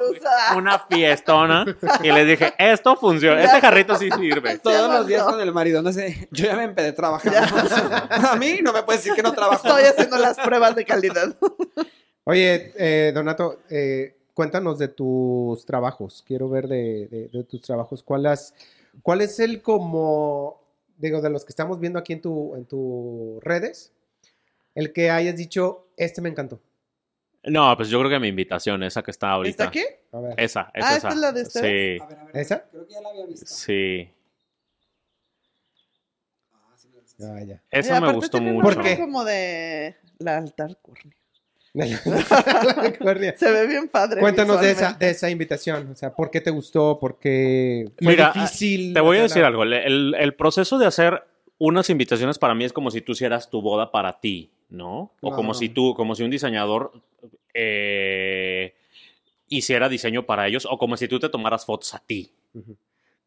una fiestona y les dije, esto funciona, este jarrito sí sirve. Todos los días con el marido, no sé, yo ya me empedé trabajando. A mí no me puedes decir que no trabajo. Estoy haciendo las pruebas de calidad. Oye, eh, Donato, eh, cuéntanos de tus trabajos. Quiero ver de, de- de tus trabajos. ¿Cuál, has- ¿Cuál es el como, digo, de los que estamos viendo aquí en tu, en tus redes, el que hayas dicho, este me encantó? No, pues yo creo que mi invitación, esa que está ahorita. ¿Está aquí? A ver. Esa, es Ah, esa. ¿esta es la de ustedes? Sí, A ver, a ver, ¿Esa? Creo que ya la había visto. sí. Ah, sí me Ah, ya. Esa Y me gustó mucho. ¿Por qué? como de la altar córnea. Se ve bien padre. Cuéntanos de esa, de esa invitación. O sea, ¿por qué te gustó? ¿Por qué fue Mira, difícil? Te voy a decir algo. el- El, el proceso de hacer unas invitaciones para mí es como si tú hicieras tu boda para ti, ¿no? O como si tú, como si un diseñador eh, hiciera diseño para ellos, o como si tú te tomaras fotos a ti.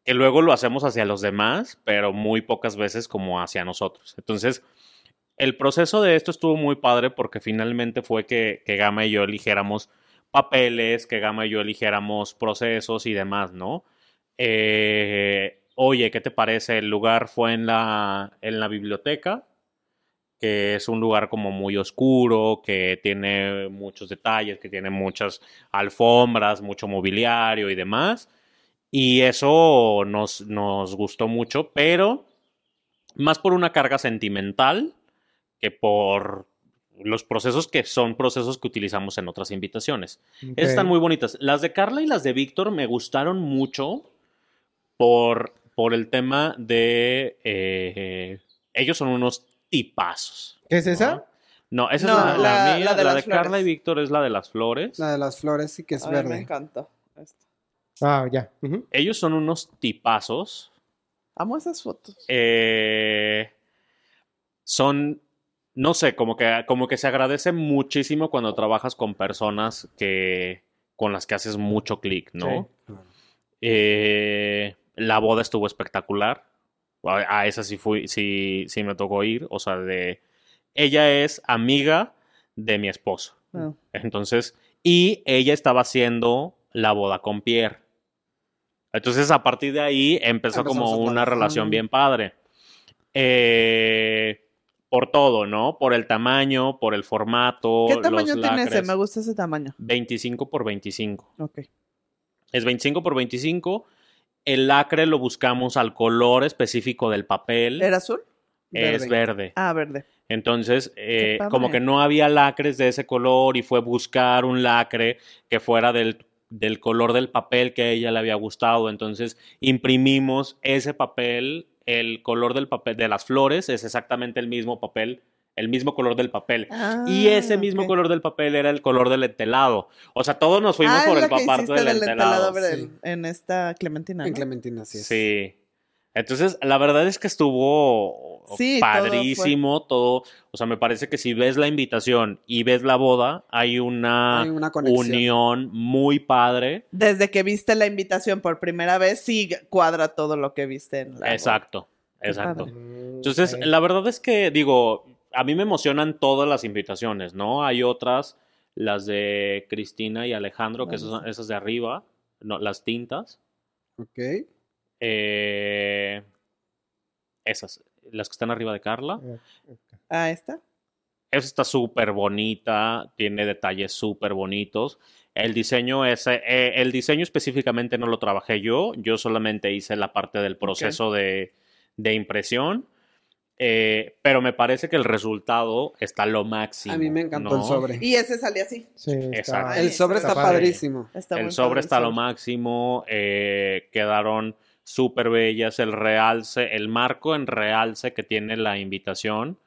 Que luego lo hacemos hacia los demás, pero muy pocas veces como hacia nosotros. Entonces, el proceso de esto estuvo muy padre porque finalmente fue que, Gama y yo eligiéramos papeles, que Gama y yo eligiéramos procesos y demás, ¿no? Eh, oye, ¿qué te parece? El lugar fue en la, en la biblioteca, que es un lugar como muy oscuro, que tiene muchos detalles, que tiene muchas alfombras, mucho mobiliario y demás. Y eso nos, nos gustó mucho, pero más por una carga sentimental que por los procesos que son procesos que utilizamos en otras invitaciones. Están muy bonitas. Las de Carla y las de Víctor me gustaron mucho por, por el tema de... eh, ellos son unos tipazos. ¿Qué es esa? No, esa No, es la, la la- mía. la La de Carla y Víctor es la de las flores. La de las flores sí que es A mí me verde. encanta. esto. Ah, ya. Ellos son unos tipazos. Amo esas fotos. eh, son, no sé, como que, como que se agradece muchísimo cuando trabajas con personas que, con las que haces mucho clic, ¿no? Sí. Eh, la boda estuvo espectacular. A, a esa sí fui, sí, sí me tocó ir. O sea, de. Ella es amiga de mi esposo. Entonces, y ella estaba haciendo la boda con Pierre. Entonces, a partir de ahí empezó Empezamos como una relación bien padre. Eh, por todo, ¿no? Por el tamaño, por el formato. ¿Qué los tamaño tiene ese? Me gusta ese tamaño. 25 por 25. Ok. Es 25 por 25. El lacre lo buscamos al color específico del papel. ¿Era azul? Es verde. Ah, verde. Entonces, eh, como que no había lacres de ese color y fue buscar un lacre que fuera del, del color del papel que a ella le había gustado. Entonces, imprimimos ese papel, el color del papel de las flores es exactamente el mismo papel, el mismo color del papel. y ese Ah, mismo ok. color del papel era el color del entelado. O sea, todos nos fuimos ah, por el parte hiciste del, entelado. sí. en esta Clementina, En. Clementina, sí es. Sí. Entonces, la verdad es que estuvo Sí, padrísimo todo, O sea, me parece que si ves la invitación y ves la boda, hay una, Hay una unión muy padre. Desde que viste la invitación por primera vez, sí cuadra todo lo que viste en la Exacto, Qué exacto. Entonces, la verdad es que, digo, a mí me emocionan todas las invitaciones, ¿no? Hay otras, las de Cristina y Alejandro, que esas, esas de arriba, no, las tintas. Ok. Eh, esas, las que están arriba de Carla. Ah, esta. Esa está súper bonita, tiene detalles súper bonitos. El diseño ese, eh, el diseño específicamente no lo trabajé yo, yo solamente hice la parte del proceso de, de impresión, eh, pero me parece que el resultado está lo máximo. A mí me encantó el sobre. Y ese salía así. Sí, está- Exacto. El sobre está padrísimo. Está El sobre está lo máximo, eh, quedaron súper bellas, el realce, el marco en realce que tiene la invitación,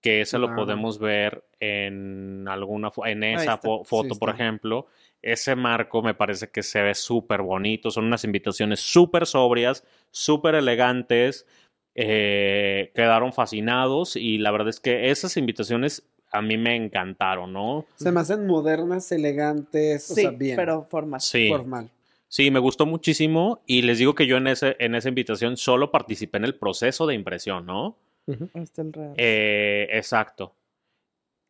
que ese lo podemos ver en alguna en esa fo- foto, Sí por ejemplo. Ese marco me parece que se ve súper bonito, son unas invitaciones súper sobrias, súper elegantes, eh, quedaron fascinados y la verdad es que esas invitaciones a mí me encantaron, ¿no? Se me hacen modernas, elegantes, o Sí, sea, bien. pero formal. Sí. Formal. Sí, me gustó muchísimo y les digo que yo en, ese, en esa invitación solo participé en el proceso de impresión, ¿no? Ujú. Este el real. Eh, exacto.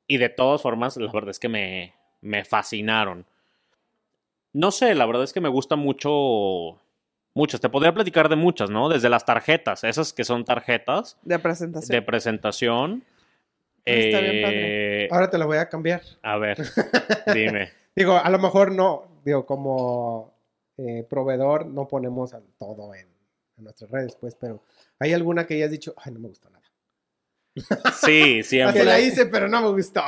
Y de todas formas, la verdad es que me, me fascinaron. No sé, la verdad es que me gusta mucho. Muchas. Te podría platicar de muchas, ¿no? Desde las tarjetas, esas que son tarjetas de presentación. de presentación. Ah, está bien padre. Eh, Ahora te lo voy a cambiar. a ver, dime. Digo, a lo mejor no, digo, como eh, proveedor no ponemos todo en, en nuestras redes, pues, pero ¿hay alguna que hayas dicho, ay, no me gustó nada? Sí, siempre. se la hice, pero no me gustó.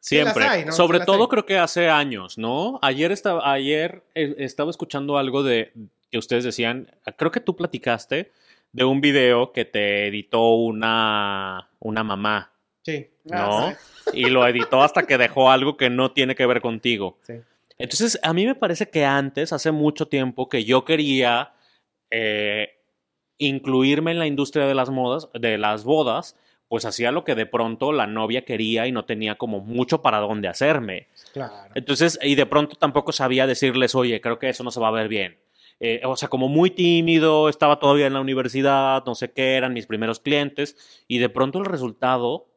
Siempre. hay, ¿no? Sobre todo hay. creo que hace años, ¿no? Ayer estaba, ayer eh, estaba escuchando algo de que ustedes decían, creo que tú platicaste de un video que te editó una, una mamá, Sí, ¿no? Ah, Y lo editó hasta que dejó algo que no tiene que ver contigo. sí. Entonces, a mí me parece que antes, hace mucho tiempo, que yo quería eh, incluirme en la industria de las modas, de las bodas, pues hacía lo que de pronto la novia quería y no tenía como mucho para dónde hacerme. Claro. Entonces, y de pronto tampoco sabía decirles, oye, creo que eso no se va a ver bien. Eh, o sea, como muy tímido, estaba todavía en la universidad, no sé qué, eran mis primeros clientes, y de pronto el resultado,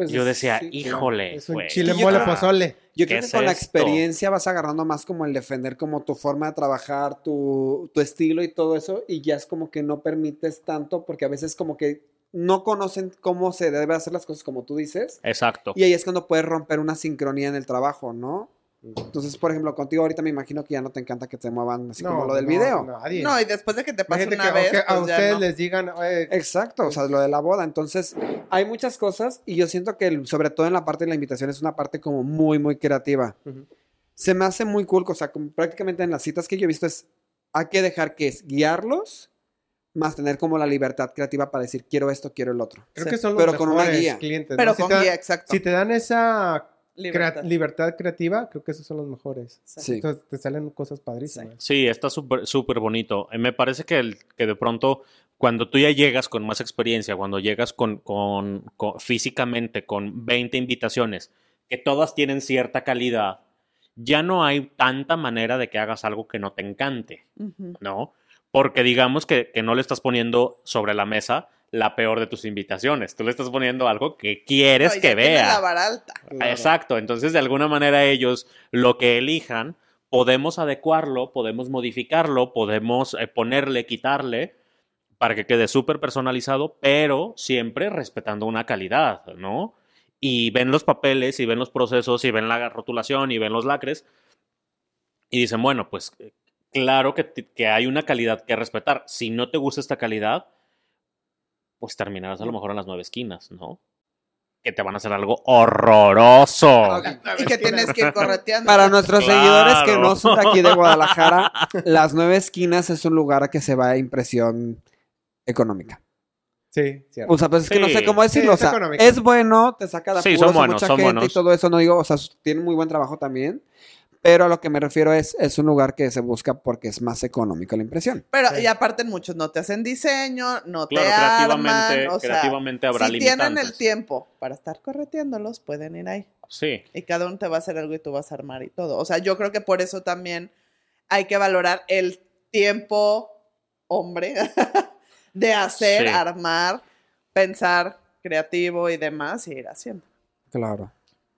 Pues yo decía, sí, híjole, Es un güey, chile mole pozole. Yo ¿Qué creo que es con la esto? experiencia vas agarrando más como el defender como tu forma de trabajar, tu, tu estilo y todo eso, y ya es como que no permites tanto, porque a veces como que no conocen cómo se debe hacer las cosas como tú dices, Exacto. y ahí es cuando puedes romper una sincronía en el trabajo, ¿no? Entonces, por ejemplo, contigo ahorita me imagino que ya no te encanta que te muevan así como lo del no, video. nadie. No, y después de que te pase una que, vez, que a pues ya ustedes no. les digan, "Oye, Exacto, o sea, lo de la boda. Entonces, hay muchas cosas y yo siento que el- sobre todo en la parte de la invitación es una parte como muy, muy creativa. Ujú. Se me hace muy cool, o sea, como prácticamente en las citas que yo he visto es, hay que dejar que es guiarlos, más tener como la libertad creativa para decir, quiero esto, quiero el otro. creo Sí, que son los pero con una mejores guía. clientes. ¿no? Pero Si con te dan- guía, exacto. Si te dan esa Libertad. crea- libertad creativa, creo que esos son los mejores. Sí. Entonces te salen cosas padrísimas. Sí, está súper súper bonito. Eh, Me parece que, el- que de pronto, cuando tú ya llegas con más experiencia, cuando llegas con, con- con- físicamente con 20 invitaciones, que todas tienen cierta calidad, ya no hay tanta manera de que hagas algo que no te encante. ¿no? Porque digamos que, que no le estás poniendo sobre la mesa la peor de tus invitaciones. Tú le estás poniendo algo que quieres No, que vea. la vara alta. Claro. Exacto, entonces de alguna manera ellos lo que elijan, podemos adecuarlo, podemos modificarlo, podemos eh, ponerle, quitarle para que quede súper personalizado, pero siempre respetando una calidad, ¿no? Y ven los papeles, y ven los procesos, y ven la rotulación, y ven los lacres, y dicen, bueno, pues eh, claro que hay una calidad que respetar. Si no te gusta esta calidad, pues terminarás a lo mejor en las nueve esquinas, ¿no? Que te van a hacer algo horroroso. Y que tienes que ir correteando. Para nuestros Claro. seguidores que no son de aquí de Guadalajara, Las Nueve Esquinas es un lugar a que se va a impresión económica. Sí, cierto. O sea, pues es que no Sí. sé cómo decirlo. Sí, o es sea, es bueno, te saca de Sí, apuros son a buenos, mucha son gente y todo eso. No digo, o sea, tienen muy buen trabajo también. Pero a lo que me refiero es, es un lugar que se busca porque es más económico la impresión. Pero, Sí. y aparte muchos no te hacen diseño, no Claro, te creativamente, arman, o sea, creativamente habrá si limitantes. tienen el tiempo para estar correteándolos, pueden ir ahí. Sí, Y cada uno te va a hacer algo y tú vas a armar y todo. O sea, yo creo que por eso también hay que valorar el tiempo, hombre, de hacer, Sí. armar, pensar creativo y demás y ir haciendo. Claro.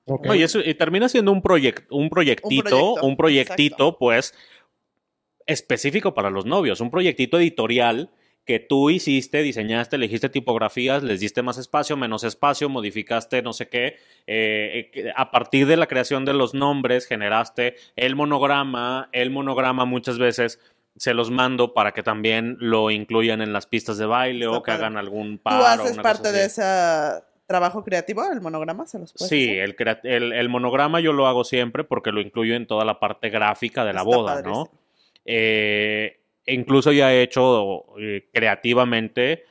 No, y, eso- y termina siendo un, proyec- un proyectito, proyecto, un proyectito, exacto. pues, específico para los novios, un proyectito editorial que tú hiciste, diseñaste, elegiste tipografías, les diste más espacio, menos espacio, modificaste no sé qué, eh, eh, a partir de la creación de los nombres generaste el monograma, el monograma muchas veces se los mando para que también lo incluyan en las pistas de baile o que padre. hagan algún ¿Tú paro. haces una parte cosa de así. Trabajo creativo, el monograma? ¿Se los puedes Sí, el, crea- el, el monograma yo lo hago siempre porque lo incluyo en toda la parte gráfica de la Está boda, ¿no? Eh, e incluso ya he hecho eh, creativamente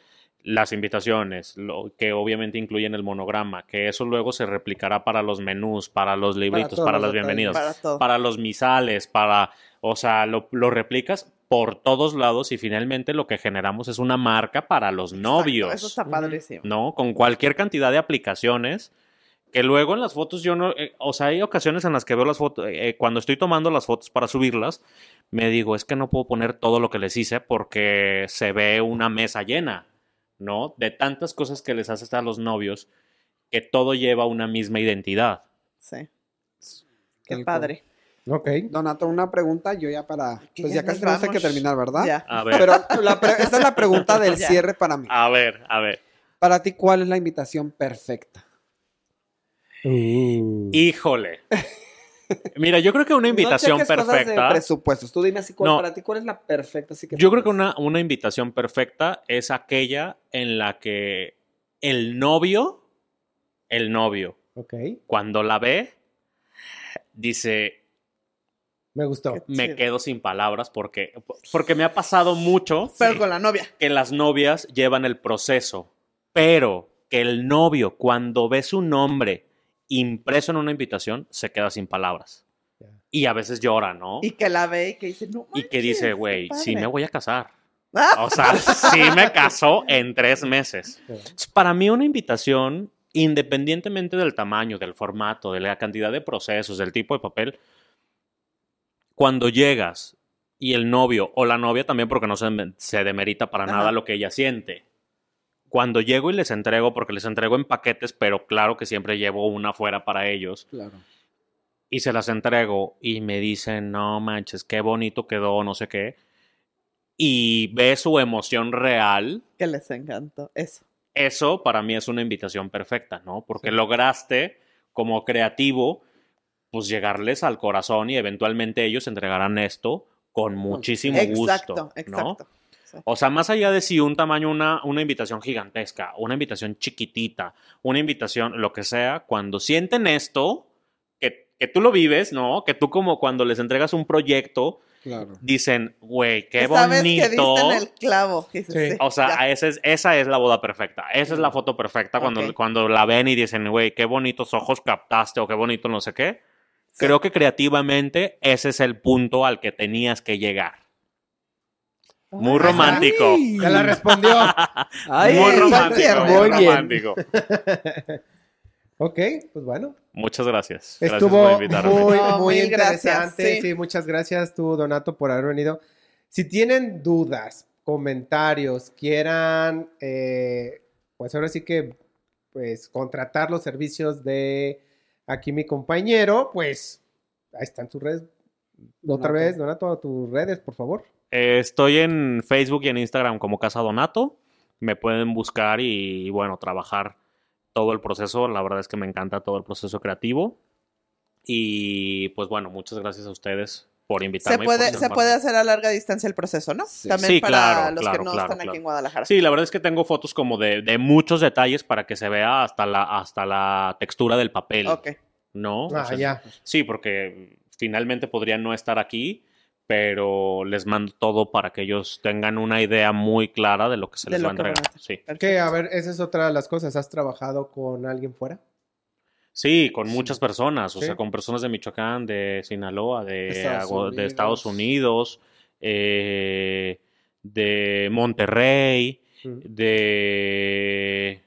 las invitaciones, lo, que obviamente incluyen el monograma, que eso luego se replicará para los menús, para los libritos, todos para, los las bienvenidas, Para para los misales, para, o sea, lo, lo replicas por todos lados y finalmente lo que generamos es una marca para los novios. Eso está padrísimo. ¿no? Con cualquier cantidad de aplicaciones. Que luego en las fotos yo no, eh, o sea, hay ocasiones en las que veo las fotos, eh, cuando estoy tomando las fotos para subirlas, me digo, es que no puedo poner todo lo que les hice porque se ve una mesa llena, ¿no? De tantas cosas que les haces a los novios, que todo lleva una misma identidad. Sí. Qué padre. Ok. Donato, una pregunta, yo ya para... Pues ya ya casi tenemos que terminar, ¿verdad? Ya. A ver, Pero la pre- esta es la pregunta del Ya. cierre para mí. a ver, a ver. Para ti, ¿cuál es la invitación perfecta? Uh. Híjole. Mira, yo creo que una invitación no cheques cosas de perfecta. presupuestos. Tú dime así, ¿cuál, No. para ti, ¿cuál es la perfecta? Así que Yo creo que una, una invitación perfecta es aquella en la que el novio, el novio, Ok. cuando la ve, dice, Me gustó. Me quedo sin palabras porque, porque me ha pasado mucho Pero con la novia. que las novias llevan el proceso, pero que el novio cuando ve su nombre impreso en una invitación se queda sin palabras. Y a veces llora, ¿no? Y que la ve y que dice, no Y que manches, dice, güey, sí padre". me voy a casar. Ah, O sea, sí me casó en tres meses. Para mí una invitación, independientemente del tamaño, del formato, de la cantidad de procesos, del tipo de papel, cuando llegas y el novio o la novia también, porque no se, se demerita para Ajá. nada lo que ella siente. Cuando llego y les entrego, porque les entrego en paquetes, pero claro que siempre llevo una fuera para ellos, Claro. y se las entrego y me dicen, no manches, qué bonito quedó, no sé qué, y ve su emoción real, que les encantó. Eso. eso para mí es una invitación perfecta, ¿no? Porque lograste, como creativo, pues llegarles al corazón y eventualmente ellos entregarán esto con muchísimo Exacto, gusto, ¿no? exacto. O sea, más allá de si un tamaño, una, una invitación gigantesca, una invitación chiquitita, una invitación, lo que sea, cuando sienten esto, que, que tú lo vives, ¿no? Que tú como cuando les entregas un proyecto, Claro. dicen, güey, qué Que Sabes que bonito. diste en el clavo. Dices, Sí. sí, O sea, esa es, esa es la boda perfecta. Esa es la foto perfecta cuando, Ok. cuando la ven y dicen, güey, qué bonitos ojos captaste o qué bonito no sé qué. Sí. Creo que creativamente ese es el punto al que tenías que llegar. Muy Ay, romántico. Ya la respondió. Ay, muy romántico. Muy bien. romántico. ok, pues bueno. Muchas gracias. Gracias Estuvo por invitarme. muy, No, muy gracias, interesante. sí. Sí. muchas gracias tú, Donato, por haber venido. Si tienen dudas, comentarios, quieran, eh, pues ahora sí que, pues contratar los servicios de aquí mi compañero, pues ahí están sus redes. Otra Donato. vez, Donato, tus redes, por favor. Eh, estoy en Facebook y en Instagram como Casa Donato. Me pueden buscar y, bueno, trabajar todo el proceso. La verdad es que me encanta todo el proceso creativo. Y pues bueno, muchas gracias a ustedes por invitarme. Se puede, se puede hacer a larga distancia el proceso, ¿no? Sí. También Sí, para claro, los claro, que no claro, están claro. aquí en Guadalajara. Sí, la verdad es que tengo fotos como de, de muchos detalles para que se vea hasta la, hasta la textura del papel. Ok. ¿No? O Ah, sea, ya. Sí, porque finalmente podrían no estar aquí, pero les mando todo para que ellos tengan una idea muy clara de lo que se De les va a entregar. Sí. Que, a ver, esa es otra de las cosas. ¿Has trabajado con alguien fuera? Sí, con muchas personas, o Sí. sea, con personas de Michoacán, de Sinaloa, de, Estados de Unidos. Estados Unidos, eh, de Monterrey, de,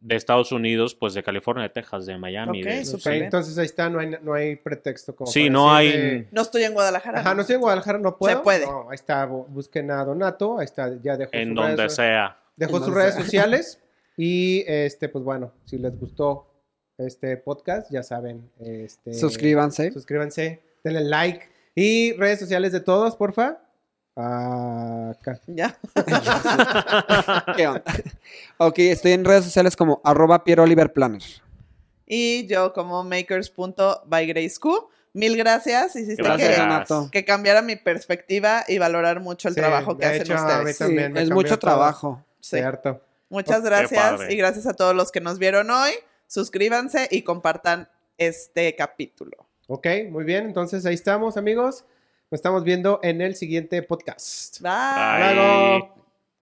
de Estados Unidos, pues de California, de Texas, de Miami. Ok, de- súper Ok, bien. entonces ahí está, no hay, no hay pretexto. Como Sí, no hay- No estoy en Guadalajara. Ajá, no estoy en Guadalajara, no puedo. puede. No, ahí está, bu- busquen a Donato, ahí está, ya dejó en sus donde redes, sea. dejó En sus redes sea. sociales y este, pues bueno, si les gustó este podcast, ya saben, este, Suscríbanse. suscríbanse, denle like y redes sociales de todos, porfa. Acá. Ya. ¿Qué onda? ok, estoy en redes sociales como arroba Pierre Oliver Planner. Y yo como makers.bygraceq. Mil gracias. Hiciste Gracias. que, cambiara mi perspectiva y valorar mucho el Sí, trabajo que hacen hecho, ustedes. Sí, es mucho todo. trabajo. Sí. Cierto. Muchas Qué gracias y gracias a todos los que nos vieron hoy. Suscríbanse y compartan este capítulo. Ok, muy bien. Entonces ahí estamos, amigos. Nos estamos viendo en el siguiente podcast. Bye. Bye.